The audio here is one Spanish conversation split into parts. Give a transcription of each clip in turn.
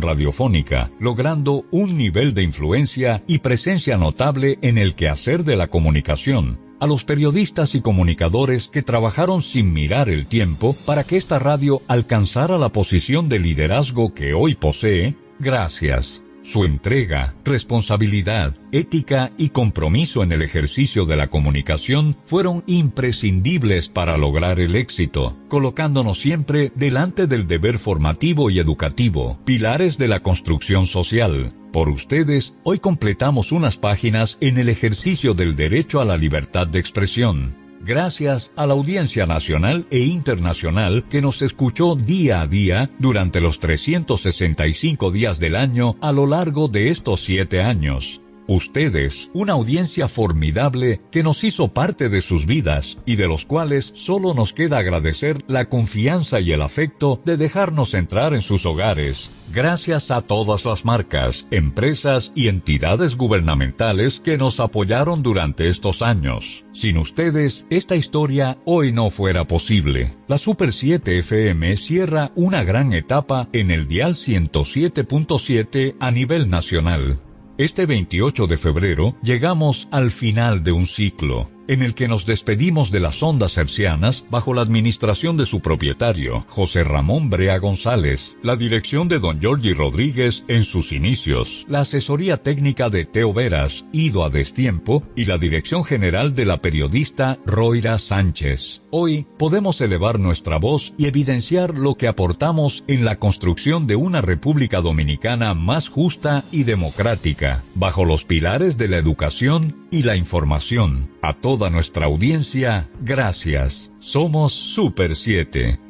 radiofónica, logrando un nivel de influencia y presencia notable en el quehacer de la comunicación. A los periodistas y comunicadores que trabajaron sin mirar el tiempo para que esta radio alcanzara la posición de liderazgo que hoy posee, gracias. Su entrega, responsabilidad, ética y compromiso en el ejercicio de la comunicación fueron imprescindibles para lograr el éxito, colocándonos siempre delante del deber formativo y educativo, pilares de la construcción social. Por ustedes, hoy completamos unas páginas en el ejercicio del derecho a la libertad de expresión gracias a la audiencia nacional e internacional que nos escuchó día a día durante los 365 días del año a lo largo de estos siete años. Ustedes, una audiencia formidable que nos hizo parte de sus vidas y de los cuales solo nos queda agradecer la confianza y el afecto de dejarnos entrar en sus hogares. Gracias a todas las marcas, empresas y entidades gubernamentales que nos apoyaron durante estos años. Sin ustedes, esta historia hoy no fuera posible. La Super 7 FM cierra una gran etapa en el dial 107.7 a nivel nacional. Este 28 de febrero llegamos al final de un ciclo en el que nos despedimos de las ondas hercianas bajo la administración de su propietario, José Ramón Brea González, la dirección de don Giorgi Rodríguez en sus inicios, la asesoría técnica de Teo Veras, ido a destiempo, y la dirección general de la periodista Roira Sánchez. Hoy podemos elevar nuestra voz y evidenciar lo que aportamos en la construcción de una República Dominicana más justa y democrática, bajo los pilares de la educación y la información. A toda nuestra audiencia, gracias. Somos Super 7.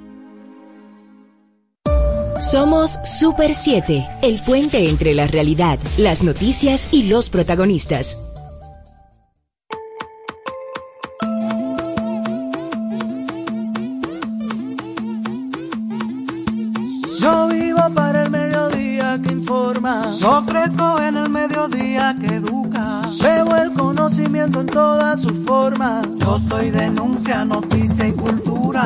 Somos Super 7, el puente entre la realidad, las noticias y los protagonistas. Soy denuncia, noticia y cultura.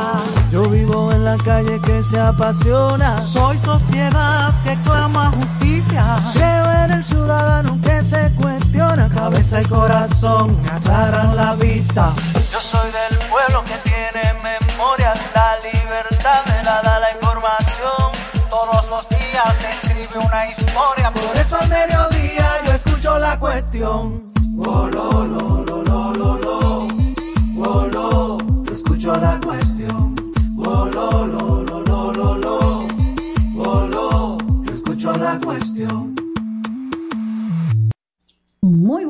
Yo vivo en la calle que se apasiona. Soy sociedad que clama justicia. Creo en el ciudadano que se cuestiona. Cabeza y corazón me aclaran la vista. Yo soy del pueblo que tiene memoria. La libertad me la da la información. Todos los días se escribe una historia. Por eso al mediodía yo escucho la cuestión. Oh,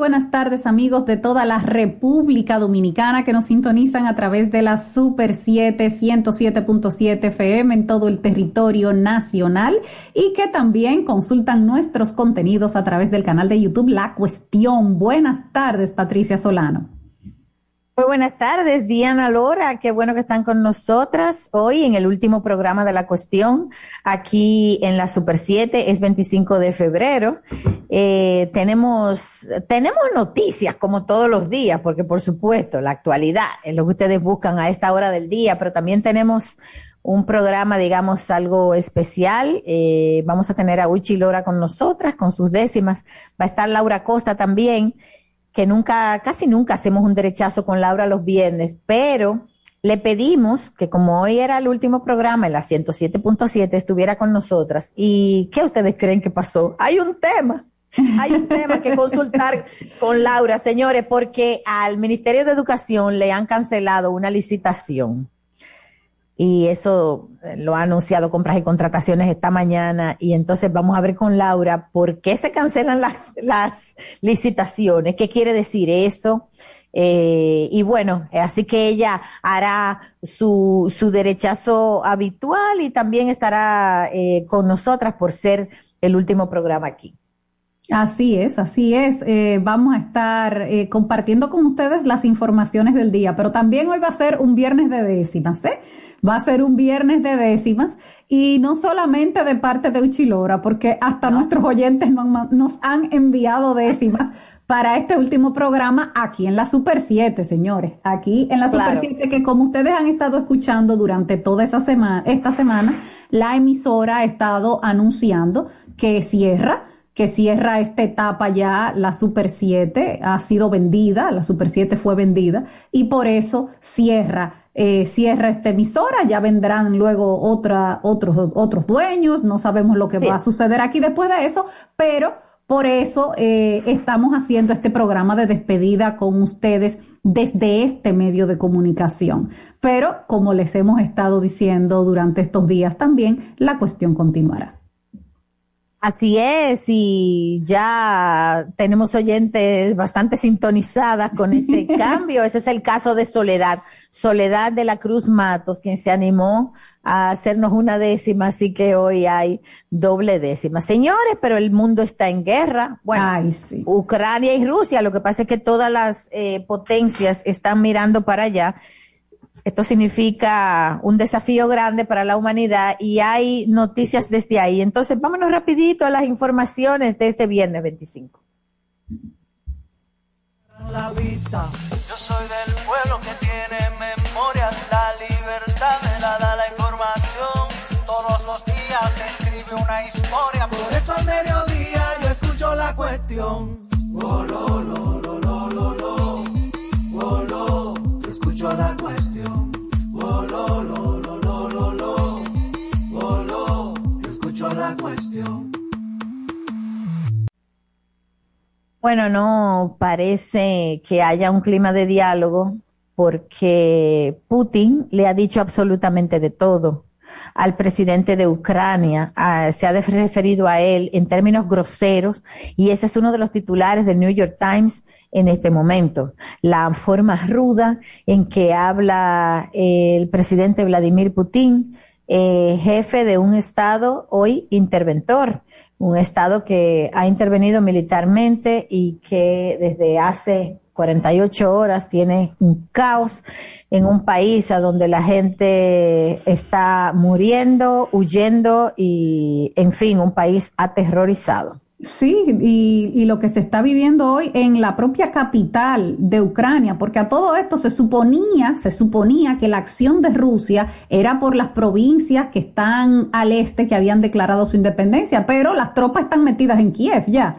buenas tardes amigos de toda la República Dominicana que nos sintonizan a través de la Super 7 107.7 FM en todo el territorio nacional y que también consultan nuestros contenidos a través del canal de YouTube La Cuestión. Buenas tardes Patricia Solano. Muy buenas tardes, Diana Lora. Qué bueno que están con nosotras hoy en el último programa de la cuestión, aquí en la Super 7, es 25 de febrero. Eh, tenemos, tenemos noticias como todos los días, porque por supuesto, la actualidad es lo que ustedes buscan a esta hora del día, pero también tenemos un programa, digamos, algo especial. Eh, vamos a tener a Uchi Lora con nosotras, con sus décimas. Va a estar Laura Costa también que nunca, casi nunca hacemos un derechazo con Laura los viernes, pero le pedimos que como hoy era el último programa en la 107.7 estuviera con nosotras. ¿Y qué ustedes creen que pasó? Hay un tema. Hay un tema que consultar con Laura, señores, porque al Ministerio de Educación le han cancelado una licitación y eso eh, lo ha anunciado compras y contrataciones esta mañana y entonces vamos a ver con Laura por qué se cancelan las, las licitaciones, qué quiere decir eso. Eh, y bueno, así que ella hará su, su derechazo habitual y también estará eh, con nosotras por ser el último programa aquí. Así es, así es. Eh, vamos a estar eh, compartiendo con ustedes las informaciones del día, pero también hoy va a ser un viernes de décimas, ¿eh? Va a ser un viernes de décimas y no solamente de parte de Uchilora, porque hasta nuestros oyentes nos, han enviado décimas para este último programa aquí en la Super 7, señores. Aquí en la Super 7, que como ustedes han estado escuchando durante toda esa semana, esta semana, la emisora ha estado anunciando que cierra que cierra esta etapa ya la Super 7, ha sido vendida, la Super 7 fue vendida y por eso cierra eh, cierra esta emisora, ya vendrán luego otra, otros, otros dueños, no sabemos lo que va a suceder aquí después de eso, pero por eso eh, estamos haciendo este programa de despedida con ustedes desde este medio de comunicación. Pero como les hemos estado diciendo durante estos días también, la cuestión continuará. Así es, y ya tenemos oyentes bastante sintonizadas con ese cambio. Ese es el caso de Soledad, Soledad de la Cruz Matos, quien se animó a hacernos una décima, así que hoy hay doble décima. Señores, pero el mundo está en guerra. Bueno, Ucrania y Rusia, lo que pasa es que todas las eh, potencias están mirando para allá esto significa un desafío grande para la humanidad y hay noticias desde ahí. Entonces, vámonos rapidito a las informaciones de este viernes 25. La vista. Yo soy del pueblo que tiene Bueno, no parece que haya un clima de diálogo porque Putin le ha dicho absolutamente de todo al presidente de Ucrania, se ha referido a él en términos groseros y ese es uno de los titulares del New York Times en este momento. La forma ruda en que habla el presidente Vladimir Putin eh, jefe de un Estado hoy interventor, un Estado que ha intervenido militarmente y que desde hace 48 horas tiene un caos en un país a donde la gente está muriendo, huyendo y, en fin, un país aterrorizado. Sí, y, lo que se está viviendo hoy en la propia capital de Ucrania, porque a todo esto se suponía, se suponía que la acción de Rusia era por las provincias que están al este, que habían declarado su independencia, pero las tropas están metidas en Kiev ya.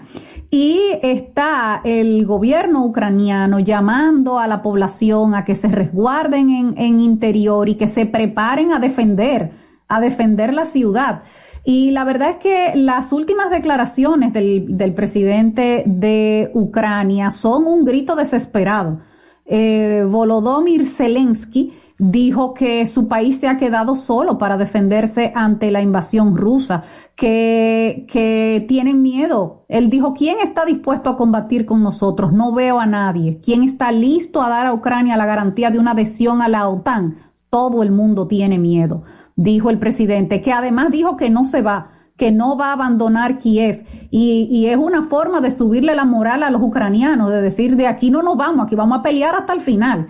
Y está el gobierno ucraniano llamando a la población a que se resguarden en, en interior y que se preparen a defender, a defender la ciudad. Y la verdad es que las últimas declaraciones del, presidente de Ucrania son un grito desesperado. Eh, Volodymyr Zelensky dijo que su país se ha quedado solo para defenderse ante la invasión rusa, que, que tienen miedo. Él dijo, ¿quién está dispuesto a combatir con nosotros? No veo a nadie. ¿Quién está listo a dar a Ucrania la garantía de una adhesión a la OTAN? Todo el mundo tiene miedo dijo el presidente, que además dijo que no se va, que no va a abandonar Kiev. Y, y, es una forma de subirle la moral a los ucranianos, de decir, de aquí no nos vamos, aquí vamos a pelear hasta el final.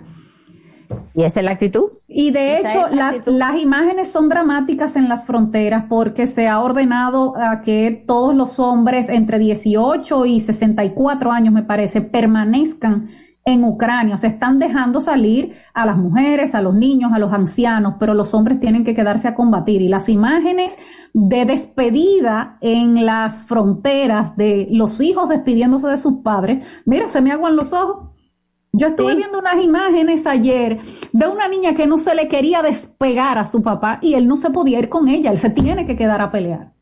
Y esa es la actitud. Y de hecho, las, las imágenes son dramáticas en las fronteras porque se ha ordenado a que todos los hombres entre 18 y 64 años, me parece, permanezcan en Ucrania. Se están dejando salir a las mujeres, a los niños, a los ancianos, pero los hombres tienen que quedarse a combatir. Y las imágenes de despedida en las fronteras de los hijos despidiéndose de sus padres, mira, se me aguan los ojos. Yo estuve viendo unas imágenes ayer de una niña que no se le quería despegar a su papá y él no se podía ir con ella, él se tiene que quedar a pelear.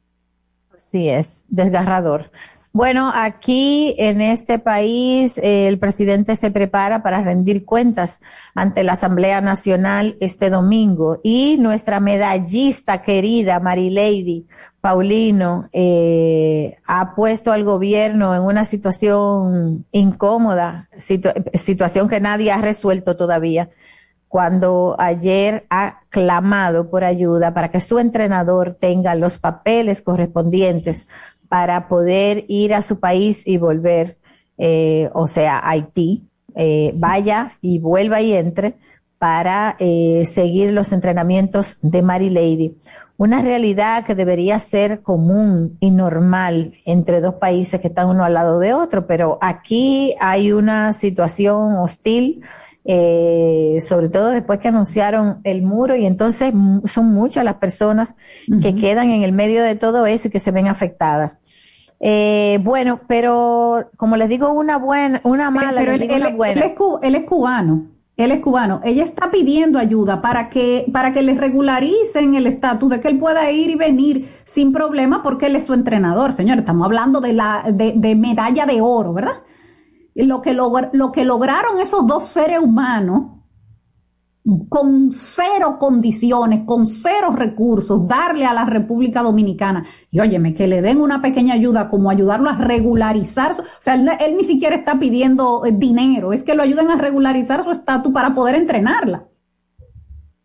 Sí, es desgarrador. Bueno, aquí en este país el presidente se prepara para rendir cuentas ante la Asamblea Nacional este domingo. Y nuestra medallista querida Marilady Paulino eh, ha puesto al gobierno en una situación incómoda, situación que nadie ha resuelto todavía cuando ayer ha clamado por ayuda para que su entrenador tenga los papeles correspondientes para poder ir a su país y volver, eh, o sea, Haití, eh, vaya y vuelva y entre para eh, seguir los entrenamientos de Mary Lady. Una realidad que debería ser común y normal entre dos países que están uno al lado de otro, pero aquí hay una situación hostil eh, sobre todo después que anunciaron el muro y entonces son muchas las personas que quedan en el medio de todo eso y que se ven afectadas. Eh, bueno, pero como les digo, una buena, una mala, pero él, es, cubano. Él es cubano. Ella está pidiendo ayuda para que, para que le regularicen el estatus de que él pueda ir y venir sin problema porque él es su entrenador. Señor, estamos hablando de la, de, de medalla de oro, ¿verdad? Lo que, lo que lograron esos dos seres humanos con cero condiciones, con cero recursos, darle a la República Dominicana y óyeme, que le den una pequeña ayuda como ayudarlo a regularizar, o sea, él, él ni siquiera está pidiendo eh, dinero, es que lo ayuden a regularizar su estatus para poder entrenarla.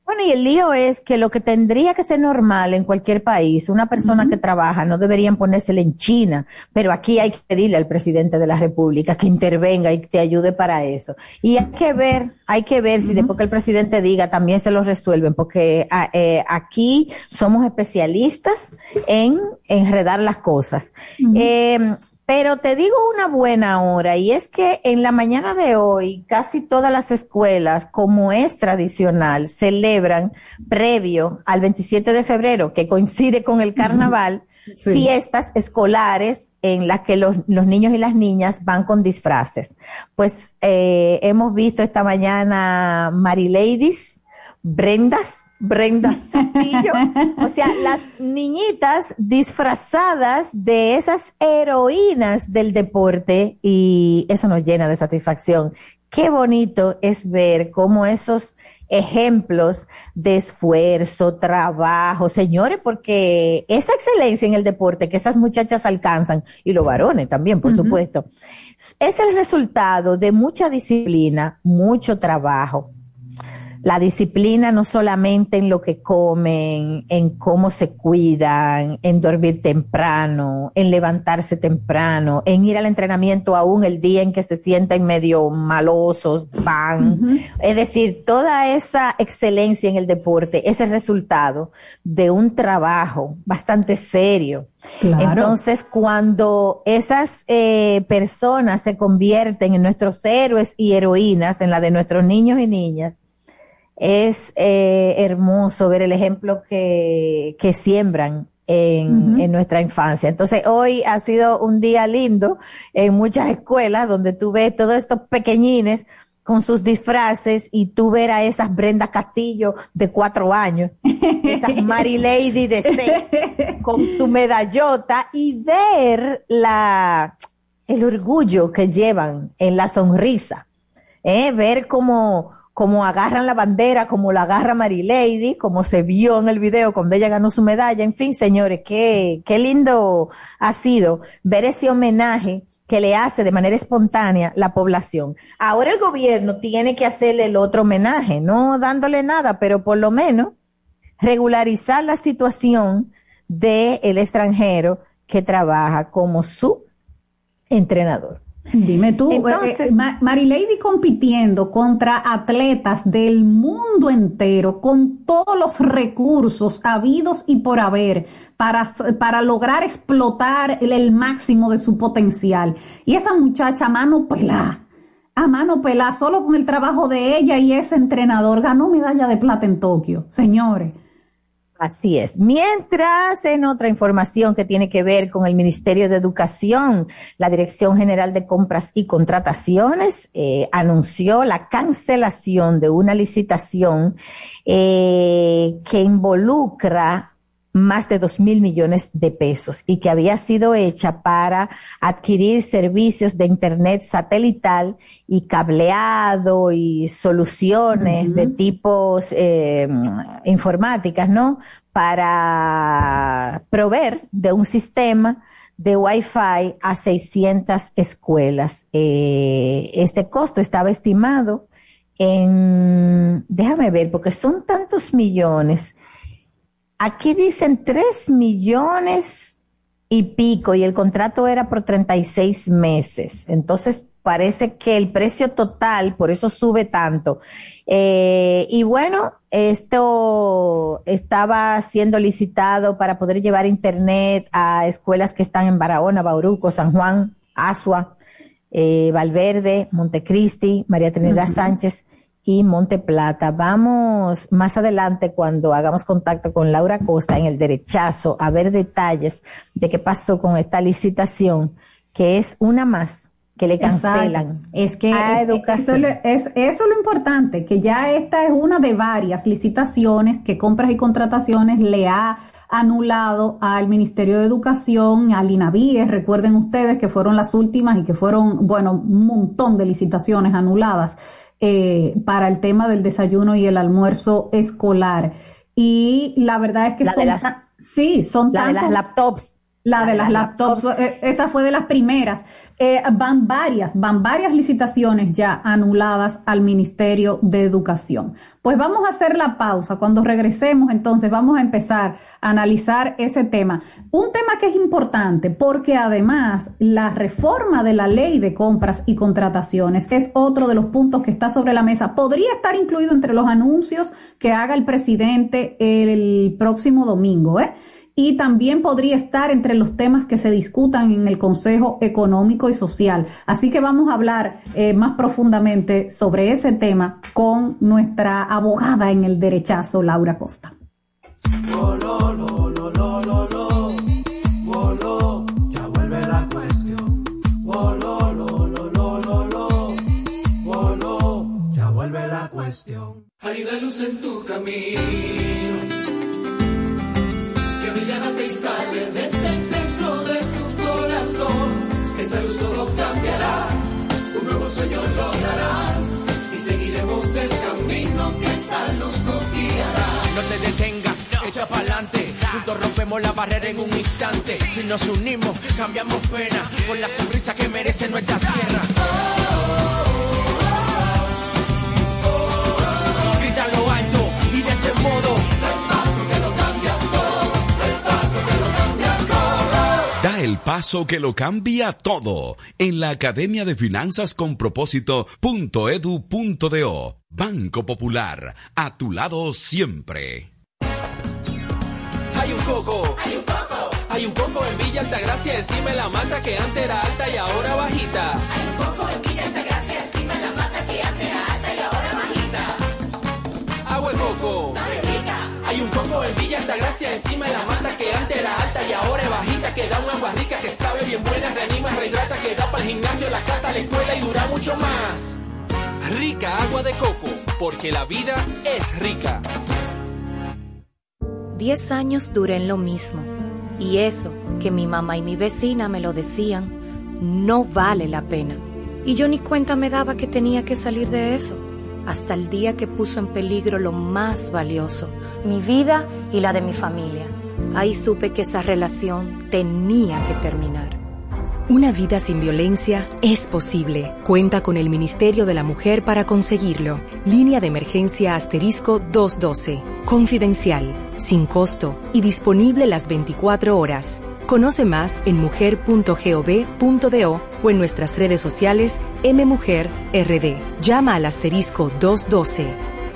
Bueno, y el lío es que lo que tendría que ser normal en cualquier país, una persona que trabaja, no deberían ponérsela en China, pero aquí hay que pedirle al presidente de la República que intervenga y te ayude para eso. Y hay que ver, hay que ver si después que el presidente diga también se lo resuelven, porque ah, eh, aquí somos especialistas en enredar las cosas. Pero te digo una buena hora y es que en la mañana de hoy casi todas las escuelas, como es tradicional, celebran previo al 27 de febrero, que coincide con el carnaval, fiestas escolares en las que los, niños y las niñas van con disfraces. Pues eh, hemos visto esta mañana Ladies, Brendas, Brenda Castillo. o sea, las niñitas disfrazadas de esas heroínas del deporte y eso nos llena de satisfacción. Qué bonito es ver cómo esos ejemplos de esfuerzo, trabajo, señores, porque esa excelencia en el deporte que esas muchachas alcanzan, y los varones también, por supuesto, es el resultado de mucha disciplina, mucho trabajo, la disciplina no solamente en lo que comen, en cómo se cuidan, en dormir temprano, en levantarse temprano, en ir al entrenamiento aún el día en que se sienten medio malosos, van. Es decir, toda esa excelencia en el deporte es el resultado de un trabajo bastante serio. Entonces, cuando esas eh, personas se convierten en nuestros héroes y heroínas, en la de nuestros niños y niñas, es eh, hermoso ver el ejemplo que, que siembran en, en, nuestra infancia. Entonces, hoy ha sido un día lindo en muchas escuelas donde tú ves todos estos pequeñines con sus disfraces y tú ver a esas Brenda Castillo de cuatro años, esas Mary Lady de seis, con su medallota y ver la, el orgullo que llevan en la sonrisa, ¿eh? ver cómo, como agarran la bandera, como la agarra Mary Lady, como se vio en el video cuando ella ganó su medalla. En fin, señores, qué, qué lindo ha sido ver ese homenaje que le hace de manera espontánea la población. Ahora el gobierno tiene que hacerle el otro homenaje, no dándole nada, pero por lo menos regularizar la situación del el extranjero que trabaja como su entrenador. Dime tú, eh, Entonces, Marilady compitiendo contra atletas del mundo entero con todos los recursos habidos y por haber para, para lograr explotar el, máximo de su potencial. Y esa muchacha a mano pelá, a mano pelá, solo con el trabajo de ella y ese entrenador ganó medalla de plata en Tokio, señores. Así es. Mientras, en otra información que tiene que ver con el Ministerio de Educación, la Dirección General de Compras y Contrataciones eh, anunció la cancelación de una licitación eh, que involucra más de dos mil millones de pesos y que había sido hecha para adquirir servicios de Internet satelital y cableado y soluciones de tipos eh, informáticas, ¿no? Para proveer de un sistema de Wi-Fi a 600 escuelas. Eh, este costo estaba estimado en, déjame ver, porque son tantos millones Aquí dicen 3 millones y pico y el contrato era por 36 meses. Entonces, parece que el precio total, por eso sube tanto. Eh, y bueno, esto estaba siendo licitado para poder llevar internet a escuelas que están en Barahona, Bauruco, San Juan, Asua, eh, Valverde, Montecristi, María Trinidad Sánchez y Monte Plata. Vamos más adelante cuando hagamos contacto con Laura Costa en el derechazo a ver detalles de qué pasó con esta licitación, que es una más que le cancelan. Es que Eso, es, lo importante, que ya esta es una de varias licitaciones que compras y contrataciones le ha anulado al Ministerio de Educación, al INAVIE, recuerden ustedes que fueron las últimas y que fueron, bueno, un montón de licitaciones anuladas eh, para el tema del desayuno y el almuerzo escolar. Y la verdad es que son, sí, son la de las laptops la de las laptops, eh, esa fue de las primeras. Eh, van varias, van varias licitaciones ya anuladas al Ministerio de Educación. Pues vamos a hacer la pausa. Cuando regresemos, entonces vamos a empezar a analizar ese tema. Un tema que es importante porque además la reforma de la ley de compras y contrataciones es otro de los puntos que está sobre la mesa. Podría estar incluido entre los anuncios que haga el presidente el próximo domingo, ¿eh? Y también podría estar entre los temas que se discutan en el Consejo Económico y Social. Así que vamos a hablar eh, más profundamente sobre ese tema con nuestra abogada en el derechazo, Laura Costa. Hay luz en tu camino y sale desde el centro de tu corazón. Esa luz todo cambiará, un nuevo sueño lograrás y seguiremos el camino que esa luz nos guiará. No te detengas, echa pa'lante, juntos rompemos la barrera en un instante. Si nos unimos, cambiamos pena con la sonrisa que merece nuestra tierra. Grítalo alto y de ese modo paso que lo cambia todo en la Academia de Finanzas con Propósito.edu.do. Banco Popular, a tu lado siempre. Hay un coco. Hay un coco. Hay un coco en Villa Altagracia, encima de la mata que antes era alta y ahora bajita. Hay un coco en Villa Altagracia, encima de la mata que antes era alta y ahora bajita. Agua de coco. Hay un coco en Villa Altagracia, encima de la mata que antes era alta y ahora es bajita. Que da una agua rica, que sabe bien buena, reanima, rehidrata, que da para el gimnasio, la casa, la escuela y dura mucho más. Rica agua de coco, porque la vida es rica. Diez años duré en lo mismo. Y eso, que mi mamá y mi vecina me lo decían, no vale la pena. Y yo ni cuenta me daba que tenía que salir de eso hasta el día que puso en peligro lo más valioso, mi vida y la de mi familia. Ahí supe que esa relación tenía que terminar. Una vida sin violencia es posible. Cuenta con el Ministerio de la Mujer para conseguirlo. Línea de emergencia asterisco 212. Confidencial, sin costo y disponible las 24 horas. Conoce más en mujer.gov.do o en nuestras redes sociales MMujerRD. Llama al asterisco 212.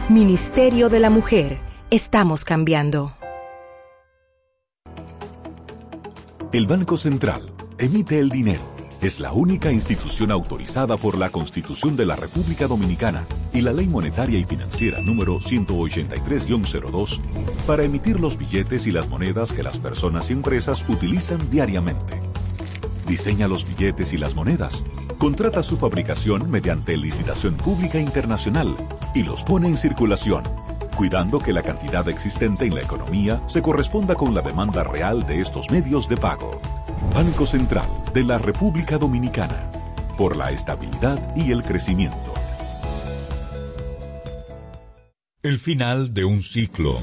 Ministerio de la Mujer. Estamos cambiando. El Banco Central emite el dinero es la única institución autorizada por la Constitución de la República Dominicana y la Ley Monetaria y Financiera número 183-02 para emitir los billetes y las monedas que las personas y empresas utilizan diariamente. Diseña los billetes y las monedas, contrata su fabricación mediante licitación pública internacional y los pone en circulación, cuidando que la cantidad existente en la economía se corresponda con la demanda real de estos medios de pago. Banco Central de la República Dominicana, por la estabilidad y el crecimiento. El final de un ciclo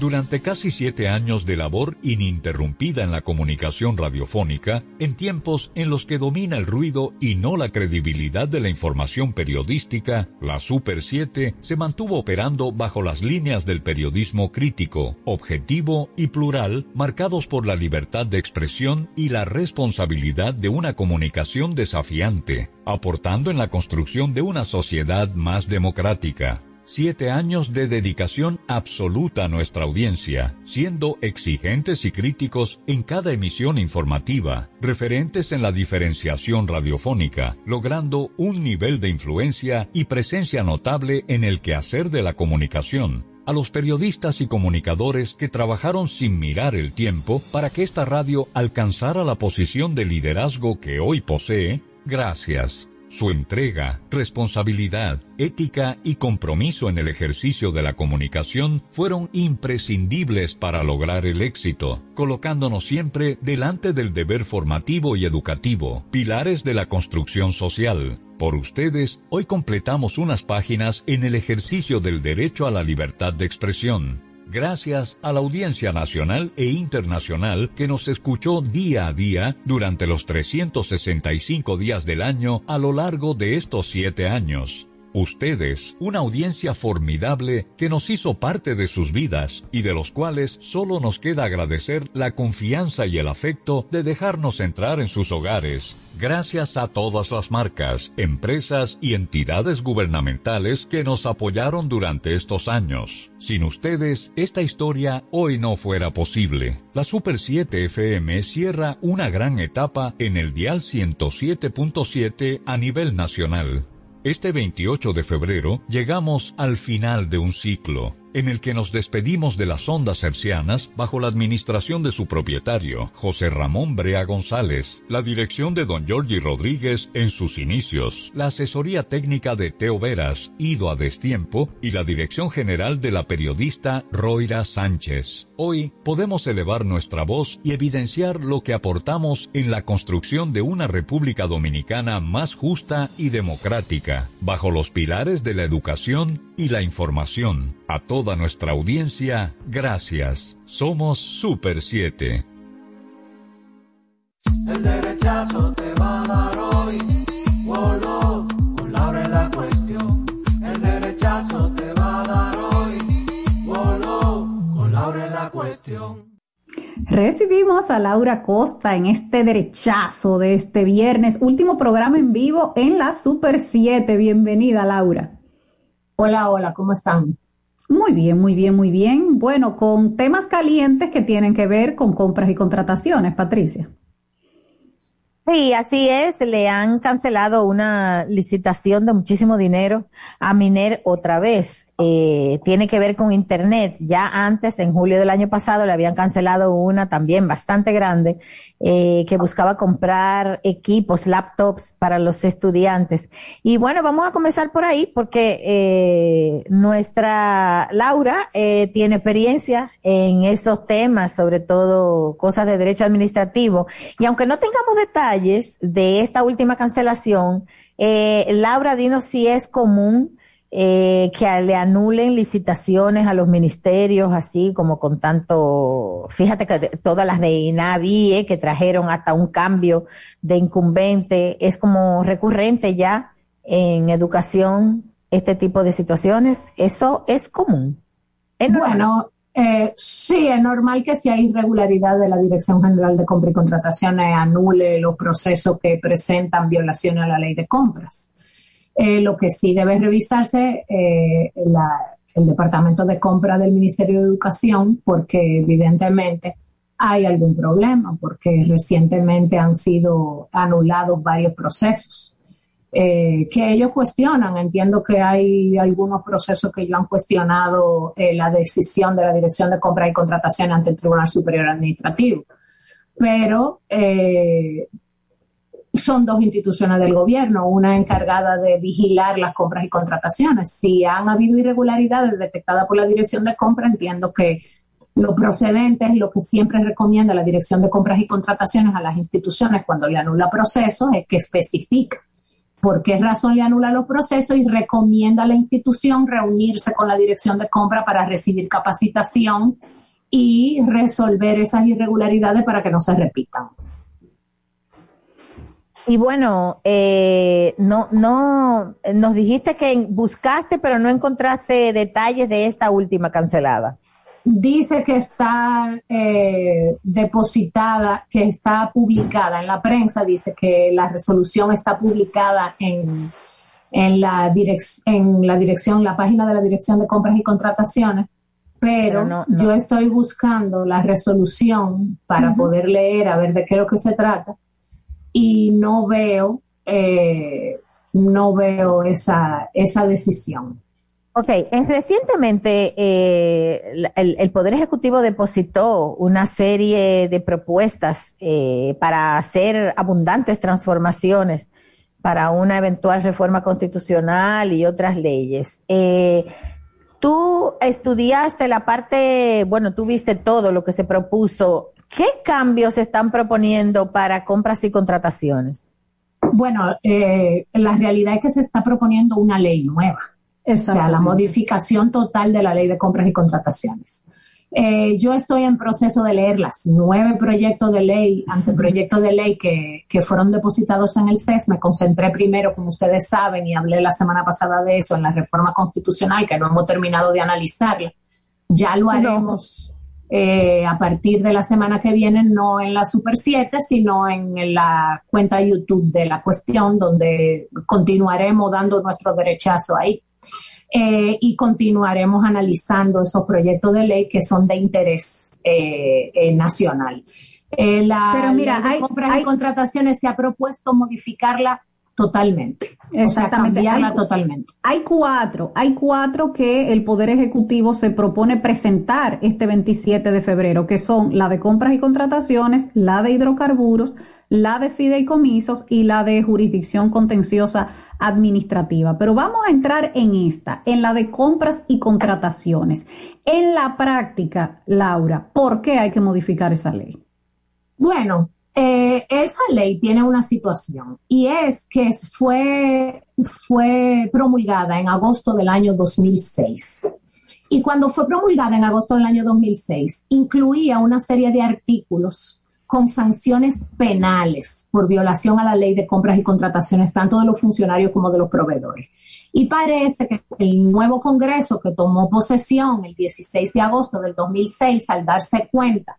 Durante casi siete años de labor ininterrumpida en la comunicación radiofónica, en tiempos en los que domina el ruido y no la credibilidad de la información periodística, la Super 7 se mantuvo operando bajo las líneas del periodismo crítico, objetivo y plural, marcados por la libertad de expresión y la responsabilidad de una comunicación desafiante, aportando en la construcción de una sociedad más democrática siete años de dedicación absoluta a nuestra audiencia, siendo exigentes y críticos en cada emisión informativa, referentes en la diferenciación radiofónica, logrando un nivel de influencia y presencia notable en el quehacer de la comunicación, a los periodistas y comunicadores que trabajaron sin mirar el tiempo para que esta radio alcanzara la posición de liderazgo que hoy posee, gracias. Su entrega, responsabilidad, ética y compromiso en el ejercicio de la comunicación fueron imprescindibles para lograr el éxito, colocándonos siempre delante del deber formativo y educativo, pilares de la construcción social. Por ustedes, hoy completamos unas páginas en el ejercicio del derecho a la libertad de expresión gracias a la audiencia nacional e internacional que nos escuchó día a día durante los 365 días del año a lo largo de estos siete años. Ustedes, una audiencia formidable que nos hizo parte de sus vidas y de los cuales solo nos queda agradecer la confianza y el afecto de dejarnos entrar en sus hogares. Gracias a todas las marcas, empresas y entidades gubernamentales que nos apoyaron durante estos años. Sin ustedes, esta historia hoy no fuera posible. La Super 7 FM cierra una gran etapa en el dial 107.7 a nivel nacional. Este 28 de febrero llegamos al final de un ciclo en el que nos despedimos de las ondas hercianas bajo la administración de su propietario, José Ramón Brea González, la dirección de don Giorgi Rodríguez en sus inicios, la asesoría técnica de Teo Veras, ido a destiempo, y la dirección general de la periodista Roira Sánchez. Hoy podemos elevar nuestra voz y evidenciar lo que aportamos en la construcción de una República Dominicana más justa y democrática, bajo los pilares de la educación y la información. A toda nuestra audiencia, gracias. Somos Super 7. El derechazo te va a dar hoy. Wolo, con Laura en la cuestión. El derechazo te va a dar hoy. Wolo, con Laura en la cuestión. Recibimos a Laura Costa en este derechazo de este viernes, último programa en vivo en la Super 7. Bienvenida, Laura. Hola, hola, ¿cómo están? Muy bien, muy bien, muy bien. Bueno, con temas calientes que tienen que ver con compras y contrataciones, Patricia. Sí, así es. Le han cancelado una licitación de muchísimo dinero a Miner otra vez. Eh, tiene que ver con Internet. Ya antes, en julio del año pasado, le habían cancelado una también bastante grande eh, que buscaba comprar equipos, laptops para los estudiantes. Y bueno, vamos a comenzar por ahí porque eh, nuestra Laura tiene experiencia en esos temas, sobre todo cosas de derecho administrativo. Y aunque no tengamos detalles de esta última cancelación, Laura, dinos si es común eh, que le anulen licitaciones a los ministerios, así como con tanto, fíjate que todas las de INAVI eh, que trajeron hasta un cambio de incumbente, es como recurrente ya en educación este tipo de situaciones. Eso es común. bueno, eh, sí, es normal que si hay irregularidad de la Dirección General de Compra y Contrataciones anule los procesos que presentan violaciones a la ley de compras. Eh, lo que sí debe revisarse eh, el Departamento de Compra del Ministerio de Educación, porque evidentemente hay algún problema, porque recientemente han sido anulados varios procesos. Eh, que ellos cuestionan. Entiendo que hay algunos procesos que ellos han cuestionado la decisión de la Dirección de Compra y Contratación ante el Tribunal Superior Administrativo. Pero son dos instituciones del gobierno, una encargada de vigilar las compras y contrataciones. Si han habido irregularidades detectadas por la dirección de compra, entiendo que lo procedente es lo que siempre recomienda la dirección de compras y contrataciones a las instituciones cuando le anula procesos, es que especifica por qué razón le anula los procesos y recomienda a la institución reunirse con la dirección de compra para recibir capacitación y resolver esas irregularidades para que no se repitan. Y bueno, eh, no, no, nos dijiste que buscaste, pero no encontraste detalles de esta última cancelada. Dice que está eh, depositada, que está publicada en la prensa, dice que la resolución está publicada en, en, la, en la dirección, la página de la Dirección de Compras y Contrataciones, pero, yo estoy buscando la resolución para poder leer, a ver de qué es lo que se trata y no veo, eh, no veo esa, esa decisión. Ok, recientemente eh, el, Poder Ejecutivo depositó una serie de propuestas eh, para hacer abundantes transformaciones para una eventual reforma constitucional y otras leyes. tú estudiaste la parte, bueno, tú viste todo lo que se propuso. ¿Qué cambios se están proponiendo para compras y contrataciones? Bueno, eh, la realidad es que se está proponiendo una ley nueva, o sea, la modificación total de la ley de compras y contrataciones. Eh, yo estoy en proceso de leer las nueve proyectos de ley, anteproyectos de ley que, que, fueron depositados en el CES. Me concentré primero, como ustedes saben, y hablé la semana pasada de eso, en la reforma constitucional, que no hemos terminado de analizarla. Ya lo haremos eh, a partir de la semana que viene, no en la Super 7, sino en, la cuenta YouTube de la cuestión, donde continuaremos dando nuestro derechazo ahí. Eh, y continuaremos analizando esos proyectos de ley que son de interés eh, nacional. la Pero mira, hay, compras y contrataciones se ha propuesto modificarla totalmente. Exactamente. O totalmente. Hay cuatro, hay cuatro que el Poder Ejecutivo se propone presentar este 27 de febrero, que son la de compras y contrataciones, la de hidrocarburos, la de fideicomisos y la de jurisdicción contenciosa administrativa. Pero vamos a entrar en esta, en la de compras y contrataciones. En la práctica, Laura, ¿por qué hay que modificar esa ley? Bueno, eh, esa ley tiene una situación y es que fue, fue promulgada en agosto del año 2006. Y cuando fue promulgada en agosto del año 2006, incluía una serie de artículos con sanciones penales por violación a la ley de compras y contrataciones, tanto de los funcionarios como de los proveedores. Y parece que el nuevo Congreso que tomó posesión el 16 de agosto del 2006, al darse cuenta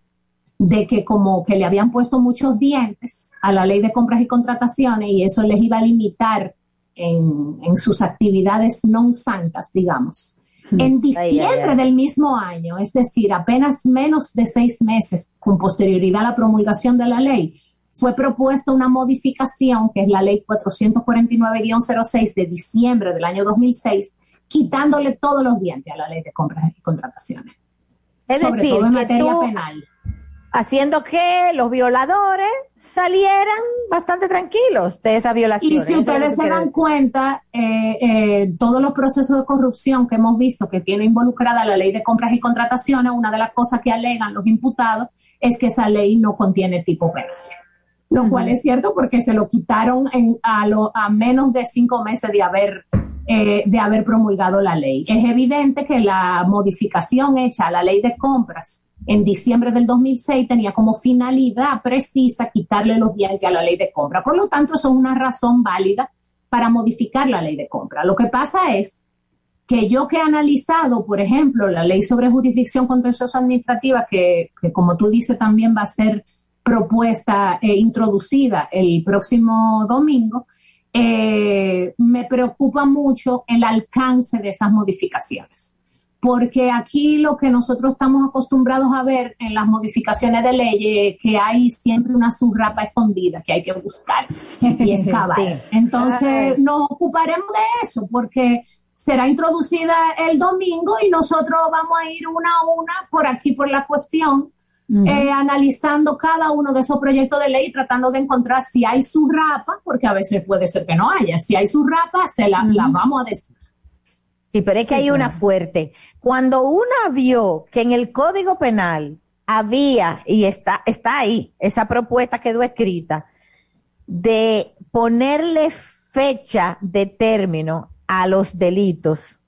de que como que le habían puesto muchos dientes a la ley de compras y contrataciones y eso les iba a limitar en, sus actividades no santas, digamos. Hmm. En diciembre del mismo año, es decir, apenas menos de seis meses con posterioridad a la promulgación de la ley, fue propuesta una modificación, que es la ley 449-06 de diciembre del año 2006, quitándole todos los dientes a la ley de compras y contrataciones. Es sobre decir, todo en materia penal haciendo que los violadores salieran bastante tranquilos de esa violación. Y si ustedes se dan cuenta, eh, eh, todos los procesos de corrupción que hemos visto que tiene involucrada la ley de compras y contrataciones, una de las cosas que alegan los imputados es que esa ley no contiene tipo penal. Lo cual es cierto porque se lo quitaron a, a menos de cinco meses de haber eh, de haber promulgado la ley. Es evidente que la modificación hecha a la ley de compras en diciembre del 2006 tenía como finalidad precisa quitarle los dientes a la ley de compra. Por lo tanto, eso es una razón válida para modificar la ley de compra. Lo que pasa es que yo que he analizado, por ejemplo, la ley sobre jurisdicción contenciosa administrativa, que, como tú dices también va a ser propuesta e introducida el próximo domingo, eh, me preocupa mucho el alcance de esas modificaciones porque aquí lo que nosotros estamos acostumbrados a ver en las modificaciones de leyes que hay siempre una subrapa escondida que hay que buscar y excavar. Entonces nos ocuparemos de eso porque será introducida el domingo y nosotros vamos a ir una a una por aquí por la cuestión. Eh, analizando cada uno de esos proyectos de ley, tratando de encontrar si hay subrapa, porque a veces puede ser que no haya. Si hay subrapa, se la, la vamos a decir. Sí, pero es que hay una fuerte. Cuando una vio que en el Código Penal había, y está, está ahí, esa propuesta quedó escrita, de ponerle fecha de término a los delitos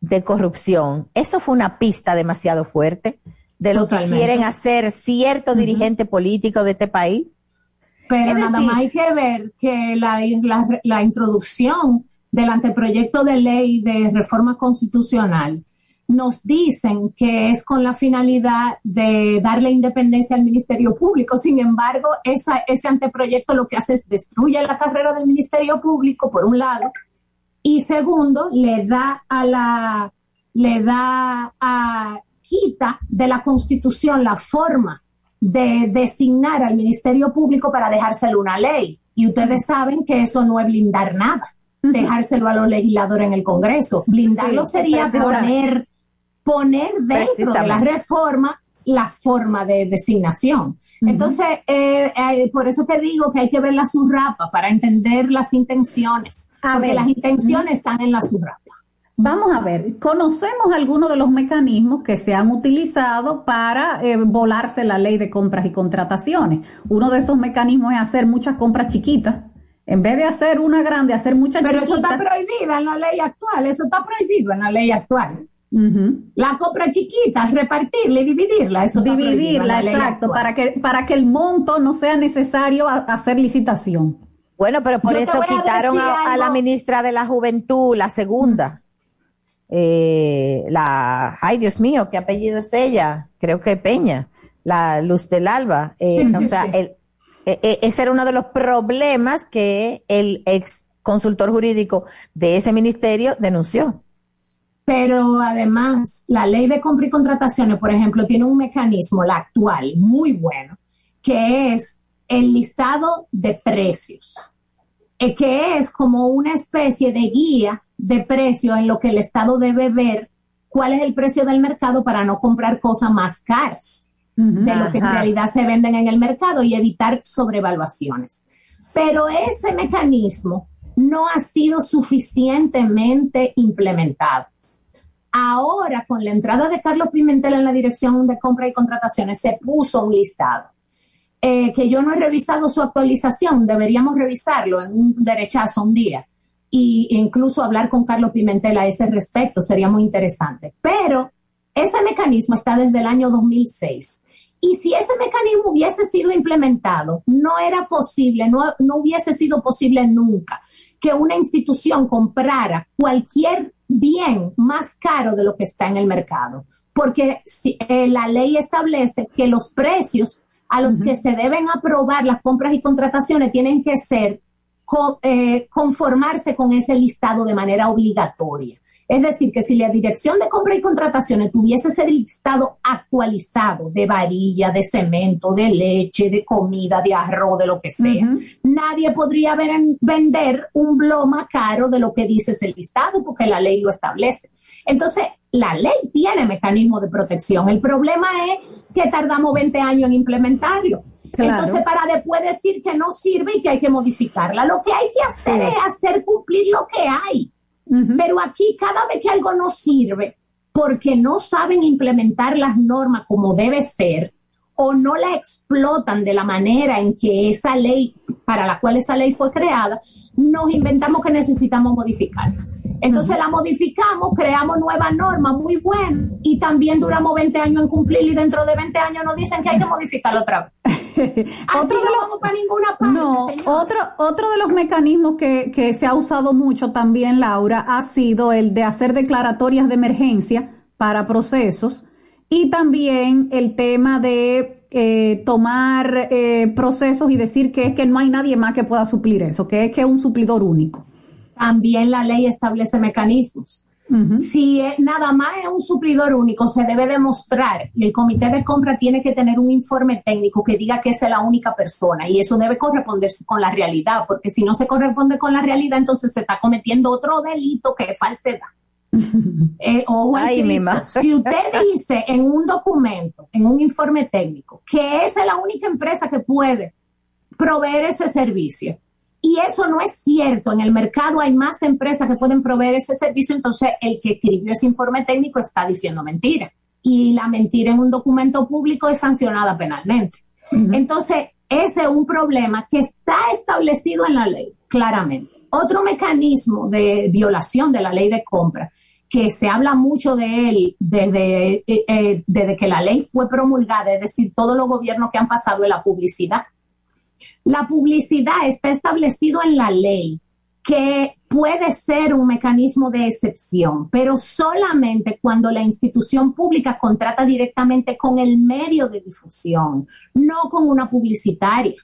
de corrupción, eso fue una pista demasiado fuerte de lo que quieren hacer cierto dirigente político de este país. Pero Es nada decir- más hay que ver que la, la- la introducción del anteproyecto de ley de reforma constitucional nos dicen que es con la finalidad de darle independencia al Ministerio Público. Sin embargo, ese anteproyecto lo que hace es destruye la carrera del Ministerio Público, por un lado, y segundo, le da a la, le da a, quita de la Constitución la forma de designar al Ministerio Público para dejárselo una ley. Y ustedes saben que eso no es blindar nada, dejárselo a los legisladores en el Congreso. Blindarlo Sí, sería poner, poner dentro de la reforma la forma de designación. Entonces, eh, eh, por eso te digo que hay que ver la surrapa para entender las intenciones, A porque ver. las intenciones están en la surrapa. Vamos a ver, conocemos algunos de los mecanismos que se han utilizado para eh, volarse la ley de compras y contrataciones. Uno de esos mecanismos es hacer muchas compras chiquitas. En vez de hacer una grande, hacer muchas Pero eso está prohibido en la ley actual, eso está prohibido en la ley actual. La compra chiquita, repartirla y dividirla, eso está prohibido en Dividirla, exacto, actual. para que, para que el monto no sea necesario a- hacer licitación. Bueno, pero por Yo eso quitaron a, a la ministra de la Juventud, la segunda. Eh, la, ay Dios mío, ¿qué apellido es ella? Creo que Peña, la Luz del Alba. Eh, Sí, o sí, sea, sí. el- ese era uno de los problemas que el ex consultor jurídico de ese ministerio denunció. Pero además, la ley de compra y contrataciones, por ejemplo, tiene un mecanismo, la actual, muy bueno, que es el listado de precios, eh, que es como una especie de guía de precio en lo que el Estado debe ver cuál es el precio del mercado para no comprar cosas más caras de lo que en realidad se venden en el mercado y evitar sobrevaluaciones. Pero ese mecanismo no ha sido suficientemente implementado. Ahora, con la entrada de Carlos Pimentel en la dirección de compra y contrataciones, se puso un listado. eh, que yo no he revisado su actualización, deberíamos revisarlo en un derechazo un día y incluso hablar con Carlos Pimentel a ese respecto, sería muy interesante. Pero ese mecanismo está desde el año 2006. Y si ese mecanismo hubiese sido implementado, no era posible, no, no hubiese sido posible nunca que una institución comprara cualquier bien más caro de lo que está en el mercado. Porque si, eh, la ley establece que los precios a los que se deben aprobar las compras y contrataciones tienen que ser co- eh, conformarse con ese listado de manera obligatoria. Es decir, que si la dirección de compra y contrataciones tuviese ese listado actualizado de varilla, de cemento, de leche, de comida, de arroz, de lo que sea, nadie podría vender un blow más caro de lo que dice ese listado porque la ley lo establece. Entonces, la ley tiene mecanismos de protección. El problema es que tardamos 20 años en implementarlo. Claro. Entonces, para después decir que no sirve y que hay que modificarla, lo que hay que hacer Sí. es hacer cumplir lo que hay. Pero aquí, cada vez que algo no sirve, porque no saben implementar las normas como debe ser, o no la explotan de la manera en que esa ley, para la cual esa ley fue creada, nos inventamos que necesitamos modificarla. Entonces la modificamos, creamos nuevas normas muy buenas y también duramos 20 años en cumplir y dentro de 20 años nos dicen que hay que modificarlo otra vez. Así Otro no los- vamos para ninguna parte, No, señor. otro, otro de los mecanismos que, que se ha usado mucho también, Laura, ha sido el de hacer declaratorias de emergencia para procesos y también el tema de eh, tomar eh, procesos y decir que es que no hay nadie más que pueda suplir eso, que es que es un suplidor único. También la ley establece mecanismos. Si eh, nada más es un suplidor único, se debe demostrar y el comité de compra tiene que tener un informe técnico que diga que es la única persona y eso debe corresponderse con la realidad, porque si no se corresponde con la realidad, entonces se está cometiendo otro delito que es falsedad. Eh, ojo Ay. Si usted dice en un documento, en un informe técnico, que esa es la única empresa que puede proveer ese servicio, y eso no es cierto, en el mercado hay más empresas que pueden proveer ese servicio, entonces el que escribió ese informe técnico está diciendo mentira. Y la mentira en un documento público es sancionada penalmente. Entonces, ese es un problema que está establecido en la ley, claramente. Otro mecanismo de violación de la ley de compra que se habla mucho de él desde, eh, eh, desde que la ley fue promulgada, es decir, todos los gobiernos que han pasado en la publicidad. La publicidad está establecido en la ley que puede ser un mecanismo de excepción, pero solamente cuando la institución pública contrata directamente con el medio de difusión, no con una publicitaria.